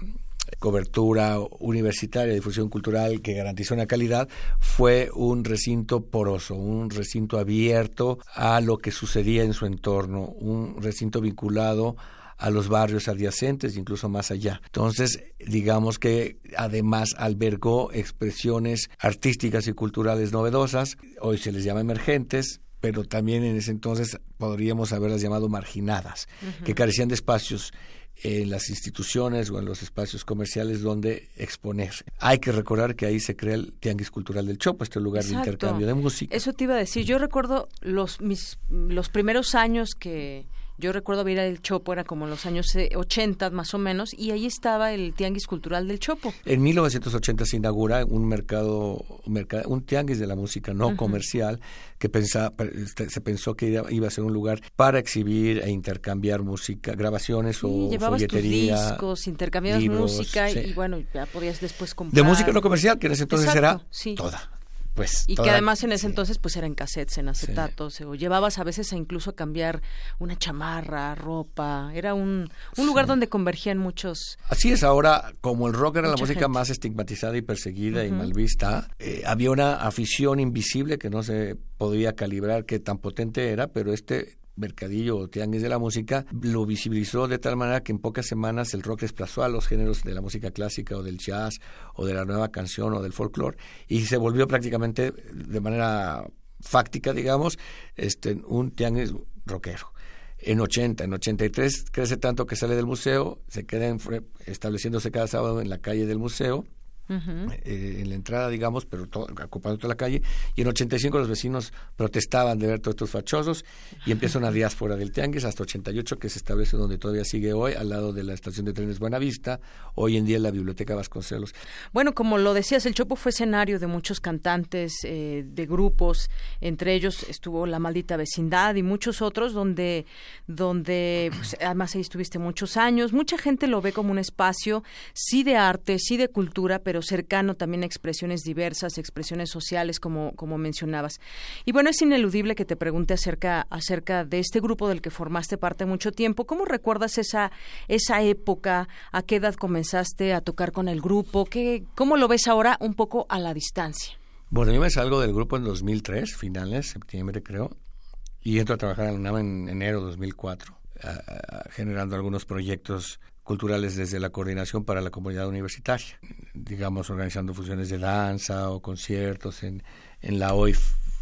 cobertura universitaria, difusión cultural que garantizó una calidad, fue un recinto poroso, un recinto abierto a lo que sucedía en su entorno, un recinto vinculado a los barrios adyacentes, incluso más allá. Entonces, digamos que además albergó expresiones artísticas y culturales novedosas, hoy se les llama emergentes, pero también en ese entonces podríamos haberlas llamado marginadas, que carecían de espacios en las instituciones o en los espacios comerciales donde exponer. Hay que recordar que ahí se crea el Tianguis Cultural del Chopo, este lugar de intercambio de música. Eso te iba a decir. Yo recuerdo los, mis, los primeros años que yo recuerdo ver el Chopo, era como en los años 80 eh, más o menos, y ahí estaba el Tianguis Cultural del Chopo. En 1980 se inaugura un mercado, un, tianguis de la música no comercial que pensaba, este, se pensó que iba, a ser un lugar para exhibir e intercambiar música, grabaciones o llevabas folletería. Tus discos, intercambiabas música y bueno, ya podías después comprar. De música no comercial, que en ese entonces era toda. Pues, y que además en ese entonces pues eran cassettes en acetatos o llevabas a veces a incluso a cambiar una chamarra ropa era un, un lugar donde convergían muchos así es ahora como el rock era la música más estigmatizada y perseguida y mal vista eh, había una afición invisible que no se podía calibrar qué tan potente era pero este mercadillo o tianguis de la música, lo visibilizó de tal manera que en pocas semanas el rock desplazó a los géneros de la música clásica o del jazz o de la nueva canción o del folclore y se volvió prácticamente de manera fáctica, digamos, este, un tianguis rockero. En 80, en 83 crece tanto que sale del museo, se queda estableciéndose cada sábado en la calle del museo eh, en la entrada, digamos, pero todo, ocupando toda la calle. Y en 85 los vecinos protestaban de ver todos estos fachosos y empieza una diáspora del Tianguis hasta 88 que se establece donde todavía sigue hoy, al lado de la estación de trenes Buenavista, hoy en día en la Biblioteca Vasconcelos. Bueno, como lo decías, el Chopo fue escenario de muchos cantantes, eh, de grupos, entre ellos estuvo La Maldita Vecindad y muchos otros donde, donde pues, además ahí estuviste muchos años. Mucha gente lo ve como un espacio, sí de arte, sí de cultura, pero pero cercano también a expresiones diversas, expresiones sociales, como, como mencionabas. Y bueno, es ineludible que te pregunte acerca, acerca de este grupo del que formaste parte mucho tiempo. ¿Cómo recuerdas esa, esa época? ¿A qué edad comenzaste a tocar con el grupo? ¿Qué, ¿Cómo lo ves ahora un poco a la distancia? Bueno, yo me salgo del grupo en 2003, finales, septiembre creo, y entro a trabajar en UNAM en enero de 2004, generando algunos proyectos culturales desde la coordinación para la comunidad universitaria, digamos organizando funciones de danza o conciertos en, en la hoy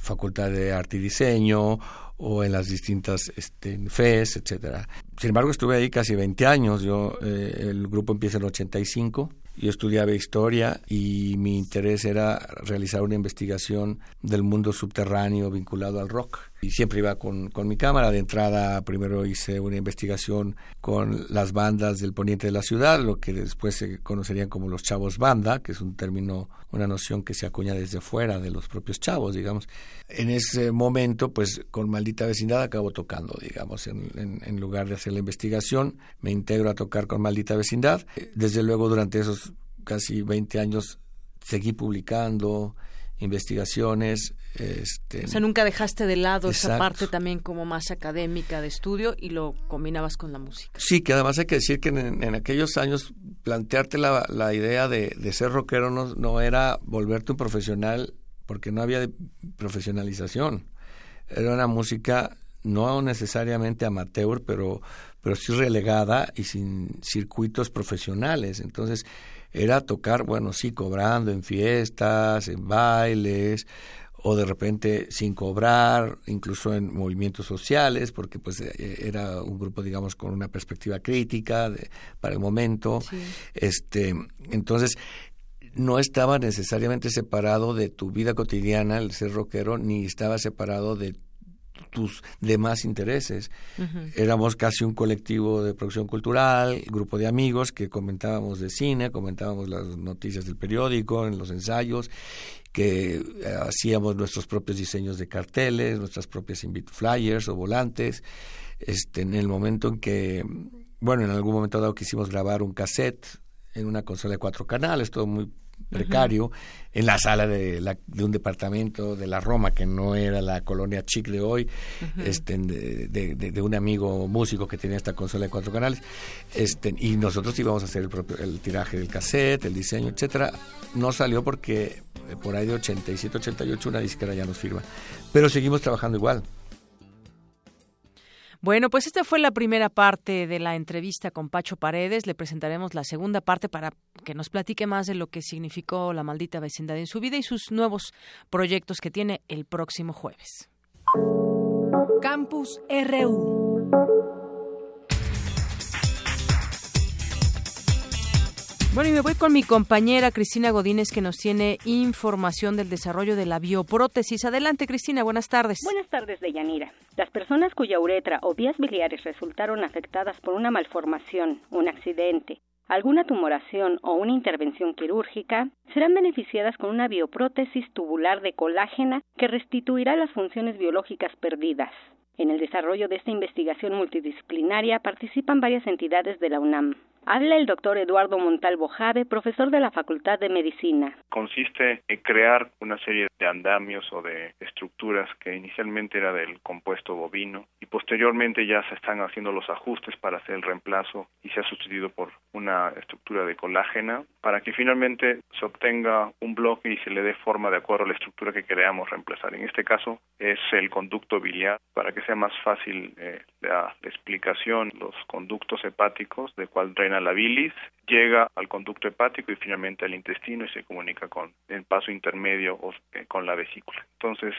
Facultad de Arte y Diseño o en las distintas este, FES, etcétera. Sin embargo, estuve ahí casi 20 años. Yo, eh, el grupo empieza en 85 Yo estudiaba historia y mi interés era realizar una investigación del mundo subterráneo vinculado al rock. Y siempre iba con, con, mi cámara. De entrada, primero hice una investigación con las bandas del poniente de la ciudad, lo que después se conocerían como los chavos banda, que es un término, una noción que se acuña desde fuera de los propios chavos, digamos. En ese momento, pues con Maldita Vecindad acabo tocando, digamos, en, en, en lugar de hacer la investigación, me integro a tocar con Maldita Vecindad. Desde luego, durante esos casi 20 años seguí publicando investigaciones. Este, o sea, nunca dejaste de lado esa parte también como más académica de estudio y lo combinabas con la música. Sí, que además hay que decir que en, en aquellos años plantearte la, la idea de, de, ser rockero no, no era volverte un profesional porque no había profesionalización. Era una música no necesariamente amateur, pero, pero sí relegada y sin circuitos profesionales. Entonces, era tocar, bueno, sí, cobrando en fiestas, en bailes, o de repente sin cobrar, incluso en movimientos sociales, porque pues eh, era un grupo, digamos, con una perspectiva crítica de, para el momento. Sí. Este, entonces, no estaba necesariamente separado de tu vida cotidiana el ser rockero, ni estaba separado de tus demás intereses. Uh -huh. Éramos casi un colectivo de producción cultural, grupo de amigos que comentábamos de cine, comentábamos las noticias del periódico, en los ensayos, que eh, hacíamos nuestros propios diseños de carteles, nuestras propias flyers o volantes. Este, en el momento en que, bueno, en algún momento dado quisimos grabar un cassette en una consola de cuatro canales, todo muy precario, uh -huh. en la sala de, la, de, un departamento de la Roma, que no era la colonia chic de hoy, uh -huh. este, de, de, de, un amigo músico que tenía esta consola de cuatro canales, este, y nosotros íbamos a hacer el, propio, el tiraje del cassette, el diseño, etcétera. No salió porque eh, por ahí de 87, 88 una disquera ya nos firma, pero seguimos trabajando igual. Bueno, pues esta fue la primera parte de la entrevista con Pacho Paredes. Le presentaremos la segunda parte para que nos platique más de lo que significó la maldita vecindad en su vida y sus nuevos proyectos que tiene el próximo jueves. Campus RU. Bueno, y me voy con mi compañera Cristina Godínez que nos tiene información del desarrollo de la bioprótesis. Adelante, Cristina, buenas tardes. Buenas tardes, Deyanira. Las personas cuya uretra o vías biliares resultaron afectadas por una malformación, un accidente, alguna tumoración o una intervención quirúrgica serán beneficiadas con una bioprótesis tubular de colágena que restituirá las funciones biológicas perdidas. En el desarrollo de esta investigación multidisciplinaria participan varias entidades de la UNAM. Habla el doctor Eduardo Montalvo Jave, profesor de la Facultad de Medicina. Consiste en crear una serie de andamios o de estructuras que inicialmente era del compuesto bovino y posteriormente ya se están haciendo los ajustes para hacer el reemplazo y se ha sustituido por una estructura de colágena para que finalmente se obtenga un bloque y se le dé forma de acuerdo a la estructura que queramos reemplazar. En este caso es el conducto biliar para que sea más fácil eh, la, explicación, los conductos hepáticos de cuál la bilis, llega al conducto hepático y finalmente al intestino y se comunica con el paso intermedio o eh, con la vesícula. Entonces,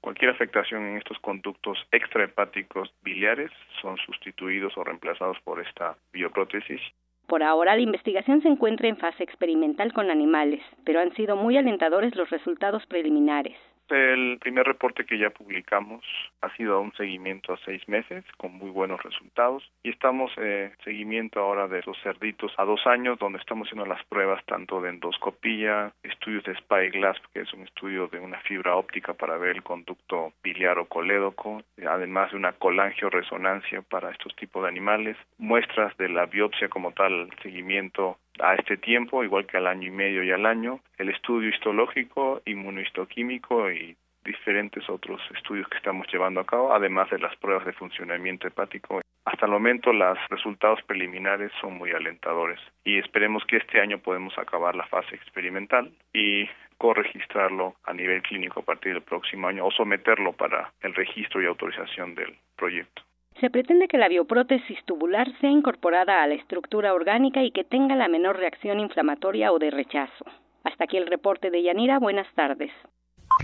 cualquier afectación en estos conductos extrahepáticos biliares son sustituidos o reemplazados por esta bioprótesis. Por ahora, la investigación se encuentra en fase experimental con animales, pero han sido muy alentadores los resultados preliminares. El primer reporte que ya publicamos ha sido un seguimiento a seis meses con muy buenos resultados. Y estamos eh, seguimiento ahora de los cerditos a dos años donde estamos haciendo las pruebas tanto de endoscopía, estudios de Spyglass que es un estudio de una fibra óptica para ver el conducto biliar o colédoco, además de una colangioresonancia para estos tipos de animales, muestras de la biopsia como tal, seguimiento a este tiempo, igual que al año y medio y al año, el estudio histológico, inmunohistoquímico y diferentes otros estudios que estamos llevando a cabo, además de las pruebas de funcionamiento hepático. Hasta el momento los resultados preliminares son muy alentadores y esperemos que este año podemos acabar la fase experimental y corregistrarlo a nivel clínico a partir del próximo año o someterlo para el registro y autorización del proyecto. Se pretende que la bioprótesis tubular sea incorporada a la estructura orgánica y que tenga la menor reacción inflamatoria o de rechazo. Hasta aquí el reporte de Yanira. Buenas tardes.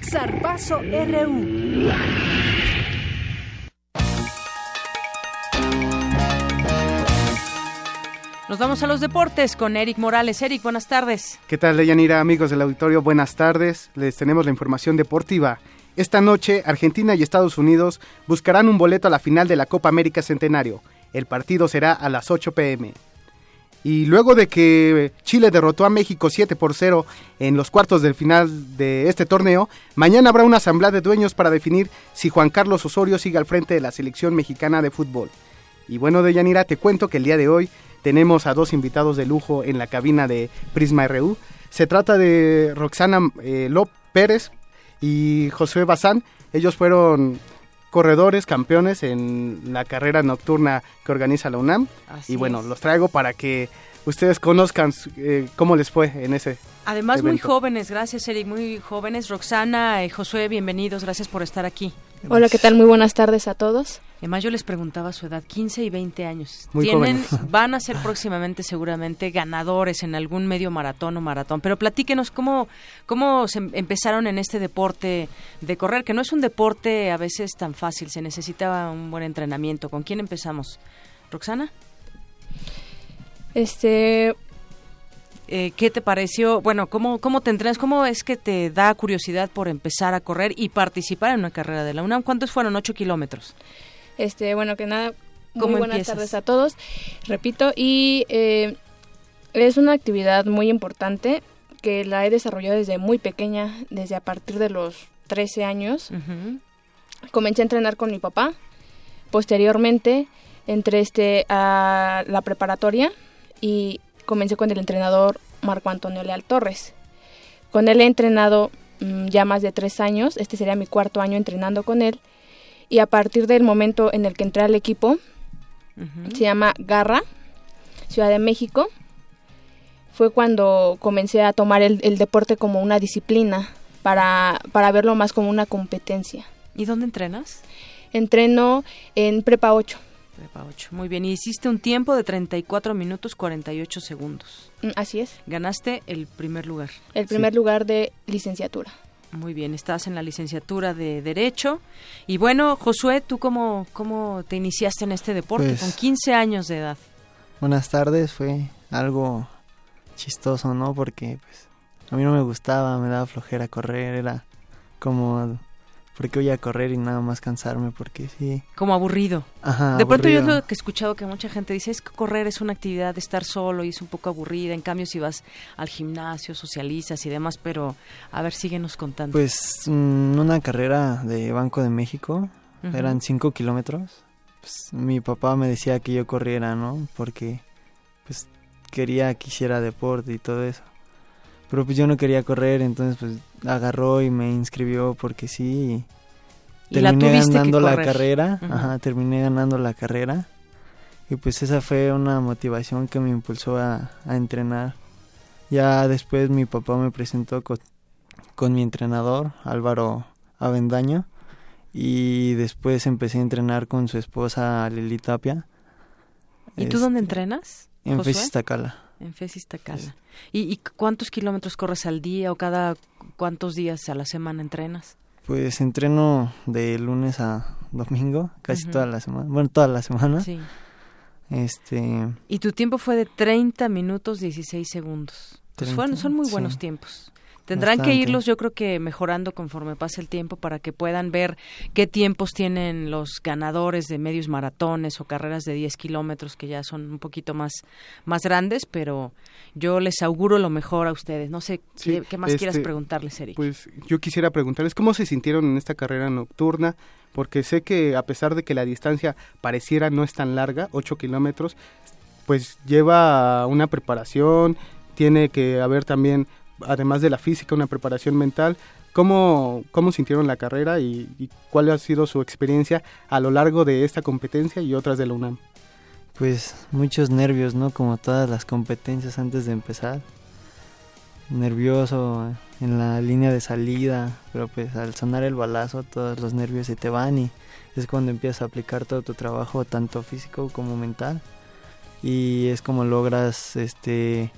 Zarpazo RU. Nos vamos a los deportes con Eric Morales. Eric, buenas tardes. ¿Qué tal, Deyanira, amigos del auditorio? Buenas tardes. Les tenemos la información deportiva. Esta noche, Argentina y Estados Unidos buscarán un boleto a la final de la Copa América Centenario. El partido será a las 8 pm. Y luego de que Chile derrotó a México 7 por 0 en los cuartos del final de este torneo, mañana habrá una asamblea de dueños para definir si Juan Carlos Osorio sigue al frente de la selección mexicana de fútbol. Y bueno, Deyanira, te cuento que el día de hoy tenemos a dos invitados de lujo en la cabina de Prisma RU. Se trata de Roxana eh, López Pérez y José Bazán. Ellos fueron corredores campeones en la carrera nocturna que organiza la UNAM. y bueno, los traigo para que ustedes conozcan eh, cómo les fue en ese. Además, muy jóvenes, gracias Eric, muy jóvenes. Roxana y Josué, bienvenidos, gracias por estar aquí. Hola, ¿qué tal? Muy buenas tardes a todos. Además, yo les preguntaba su edad, 15 y 20 años. Tienen, van a ser próximamente seguramente ganadores en algún medio maratón o maratón. Pero platíquenos cómo, cómo se empezaron en este deporte de correr, que no es un deporte a veces tan fácil, se necesita un buen entrenamiento. ¿Con quién empezamos? ¿Roxana? Este, eh, ¿qué te pareció? Bueno, ¿cómo, ¿cómo te entrenas? ¿Cómo es que te da curiosidad por empezar a correr y participar en una carrera de la UNAM? ¿Cuántos fueron? ¿Ocho kilómetros? Este, bueno, que nada, muy buenas tardes a todos. Repito, y eh, es una actividad muy importante que la he desarrollado desde muy pequeña, desde a partir de los 13 años. Comencé a entrenar con mi papá. Posteriormente entré este, a la preparatoria y comencé con el entrenador Marco Antonio Leal Torres. Con él he entrenado mm, ya más de tres años, este sería mi cuarto año entrenando con él, y a partir del momento en el que entré al equipo, se llama Garra, Ciudad de México, fue cuando comencé a tomar el, el deporte como una disciplina, para, para verlo más como una competencia. ¿Y dónde entrenas? Entreno en Prepa 8. Muy bien, y hiciste un tiempo de 34 minutos 48 segundos. Mm, así es. Ganaste el primer lugar. El primer lugar de licenciatura. Muy bien, estás en la licenciatura de Derecho. Y bueno, Josué, ¿tú cómo, cómo te iniciaste en este deporte pues con 15 años de edad? Buenas tardes, fue algo chistoso, ¿no? Porque pues a mí no me gustaba, me daba flojera correr, era como porque voy a correr y nada más cansarme? Porque sí. Como aburrido. Ajá. De pronto yo lo que he escuchado que mucha gente dice es que correr es una actividad de estar solo y es un poco aburrida. En cambio, si vas al gimnasio, socializas y demás, pero a ver, síguenos contando. Pues mm, una carrera de Banco de México, eran cinco kilómetros. Pues, mi papá me decía que yo corriera, ¿no? Porque pues quería que hiciera deporte y todo eso. Pero pues yo no quería correr, entonces pues agarró y me inscribió porque sí. Y, terminé ganando la carrera. Ajá, terminé ganando la carrera. Y pues esa fue una motivación que me impulsó a, entrenar. Ya después mi papá me presentó con, con mi entrenador, Álvaro Avendaño. Y después empecé a entrenar con su esposa Lili Tapia. ¿Y tú dónde este, entrenas? En Fesistacala. En Fesistacala. ¿Y, cuántos kilómetros corres al día o cada cuántos días a la semana entrenas? Pues entreno de lunes a domingo, casi toda la semana. Bueno, toda la semana. Sí. Este... Y tu tiempo fue de 30 minutos 16 segundos. Pues son muy buenos tiempos. Tendrán que irlos, yo creo que mejorando conforme pase el tiempo para que puedan ver qué tiempos tienen los ganadores de medios maratones o carreras de 10 kilómetros que ya son un poquito más, más grandes, pero yo les auguro lo mejor a ustedes. No sé qué, más quieras este, preguntarles, Eric. Pues yo quisiera preguntarles cómo se sintieron en esta carrera nocturna, porque sé que a pesar de que la distancia pareciera no es tan larga, 8 kilómetros, pues lleva una preparación, tiene que haber también además de la física, una preparación mental. ¿Cómo, cómo sintieron la carrera y, cuál ha sido su experiencia a lo largo de esta competencia y otras de la UNAM? Pues muchos nervios, ¿no? Como todas las competencias antes de empezar. Nervioso en la línea de salida, pero pues al sonar el balazo todos los nervios se te van y es cuando empiezas a aplicar todo tu trabajo, tanto físico como mental. Y es como logras este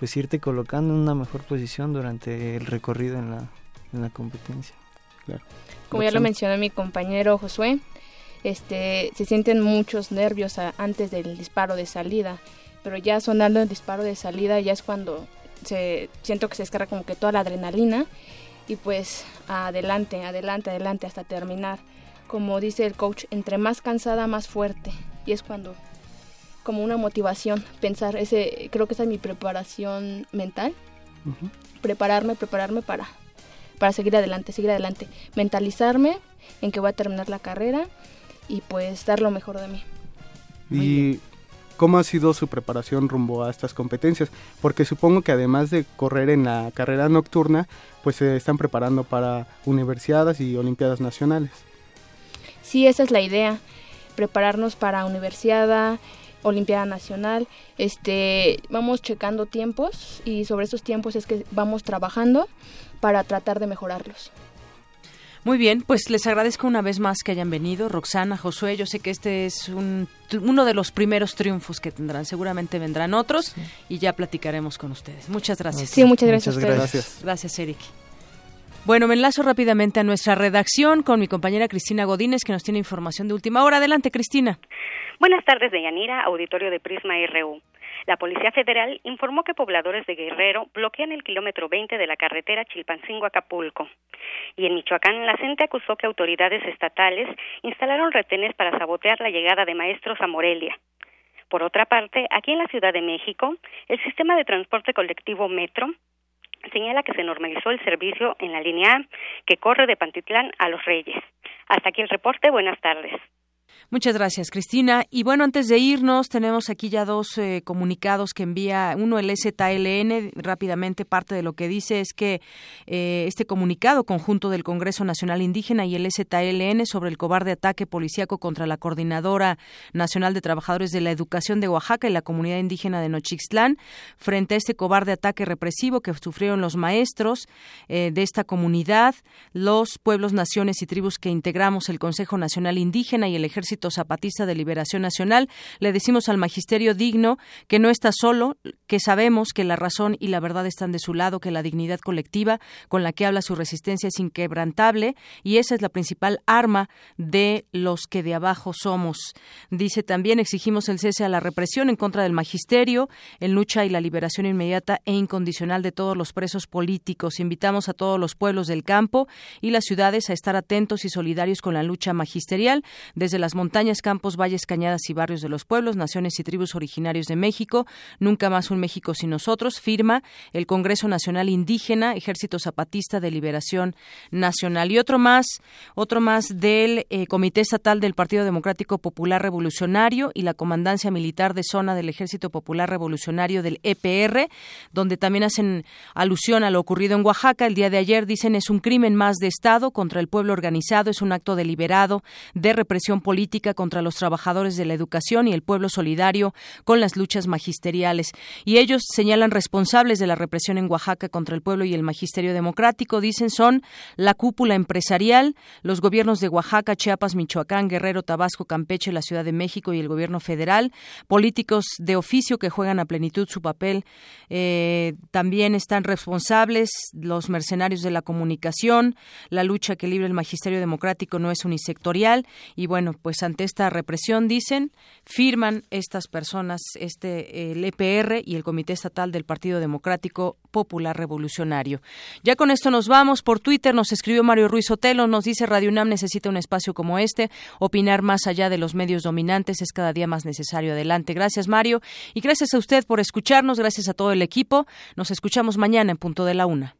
pues irte colocando en una mejor posición durante el recorrido en la, en la competencia. Como ya lo mencionó mi compañero Josué, este, se sienten muchos nervios antes del disparo de salida. pero ya sonando el disparo de salida ya es cuando se siento que se descarga como que toda la adrenalina y pues adelante, adelante, adelante hasta terminar. Como dice el coach, entre más cansada, más fuerte. Y es cuando como una motivación pensar ese creo que esa es mi preparación mental. Prepararme, prepararme para para seguir adelante, seguir adelante, mentalizarme en que voy a terminar la carrera y pues dar lo mejor de mí. ¿Y cómo ha sido su preparación rumbo a estas competencias? Porque supongo que además de correr en la carrera nocturna, pues se están preparando para universidades y olimpiadas nacionales. Sí, esa es la idea, prepararnos para universidad, olimpiada nacional, este, vamos checando tiempos y sobre esos tiempos es que vamos trabajando para tratar de mejorarlos. Muy bien, pues les agradezco una vez más que hayan venido. Roxana, Josué, yo sé que este es un, uno de los primeros triunfos que tendrán. Seguramente vendrán otros y ya platicaremos con ustedes. Muchas gracias. Sí, muchas gracias. Muchas gracias. Gracias, Eric. Bueno, me enlazo rápidamente a nuestra redacción con mi compañera Cristina Godínez, que nos tiene información de última hora. Adelante, Cristina. Buenas tardes, Deyanira, auditorio de Prisma RU. La Policía Federal informó que pobladores de Guerrero bloquean el kilómetro 20 de la carretera Chilpancingo-Acapulco. Y en Michoacán, la CENTE acusó que autoridades estatales instalaron retenes para sabotear la llegada de maestros a Morelia. Por otra parte, aquí en la Ciudad de México, el sistema de transporte colectivo Metro señala que se normalizó el servicio en la línea A que corre de Pantitlán a Los Reyes. Hasta aquí el reporte. Buenas tardes. Muchas gracias, Cristina. Y bueno, antes de irnos, tenemos aquí ya dos eh, comunicados que envía uno el ZLN. Rápidamente, parte de lo que dice es que eh, este comunicado conjunto del Congreso Nacional Indígena y el ZLN sobre el cobarde ataque policíaco contra la Coordinadora Nacional de Trabajadores de la Educación de Oaxaca y la comunidad indígena de Nochixtlán, frente a este cobarde ataque represivo que sufrieron los maestros eh, de esta comunidad, los pueblos, naciones y tribus que integramos el Consejo Nacional Indígena y el Ejército Zapatista de Liberación Nacional. Le decimos al magisterio digno que no está solo, que sabemos que la razón y la verdad están de su lado, que la dignidad colectiva con la que habla su resistencia es inquebrantable y esa es la principal arma de los que de abajo somos. Dice también exigimos el cese a la represión en contra del magisterio, en lucha y la liberación inmediata e incondicional de todos los presos políticos. Invitamos a todos los pueblos del campo y las ciudades a estar atentos y solidarios con la lucha magisterial desde las montañas, campos, valles, cañadas y barrios de los pueblos, naciones y tribus originarios de México. Nunca más un México sin nosotros, firma el Congreso Nacional Indígena, Ejército Zapatista de Liberación Nacional. Y otro más, otro más del eh, Comité Estatal del Partido Democrático Popular Revolucionario y la Comandancia Militar de Zona del Ejército Popular Revolucionario del EPR, donde también hacen alusión a lo ocurrido en Oaxaca el día de ayer. Dicen es un crimen más de Estado contra el pueblo organizado, es un acto deliberado de represión política contra los trabajadores de la educación y el pueblo solidario con las luchas magisteriales. Y ellos señalan responsables de la represión en Oaxaca contra el pueblo y el magisterio democrático. Dicen son la cúpula empresarial, los gobiernos de Oaxaca, Chiapas, Michoacán, Guerrero, Tabasco, Campeche, la Ciudad de México y el gobierno federal, políticos de oficio que juegan a plenitud su papel. Eh, también están responsables los mercenarios de la comunicación, la lucha que libre el magisterio democrático no es unisectorial y bueno, pues ante esta represión, dicen, firman estas personas, este el EPR y el Comité Estatal del Partido Democrático Popular Revolucionario. Ya con esto nos vamos. Por Twitter nos escribió Mario Ruiz Otelo, nos dice Radio UNAM necesita un espacio como este. Opinar más allá de los medios dominantes es cada día más necesario. Adelante. Gracias, Mario. Y gracias a usted por escucharnos. Gracias a todo el equipo. Nos escuchamos mañana en punto de la una.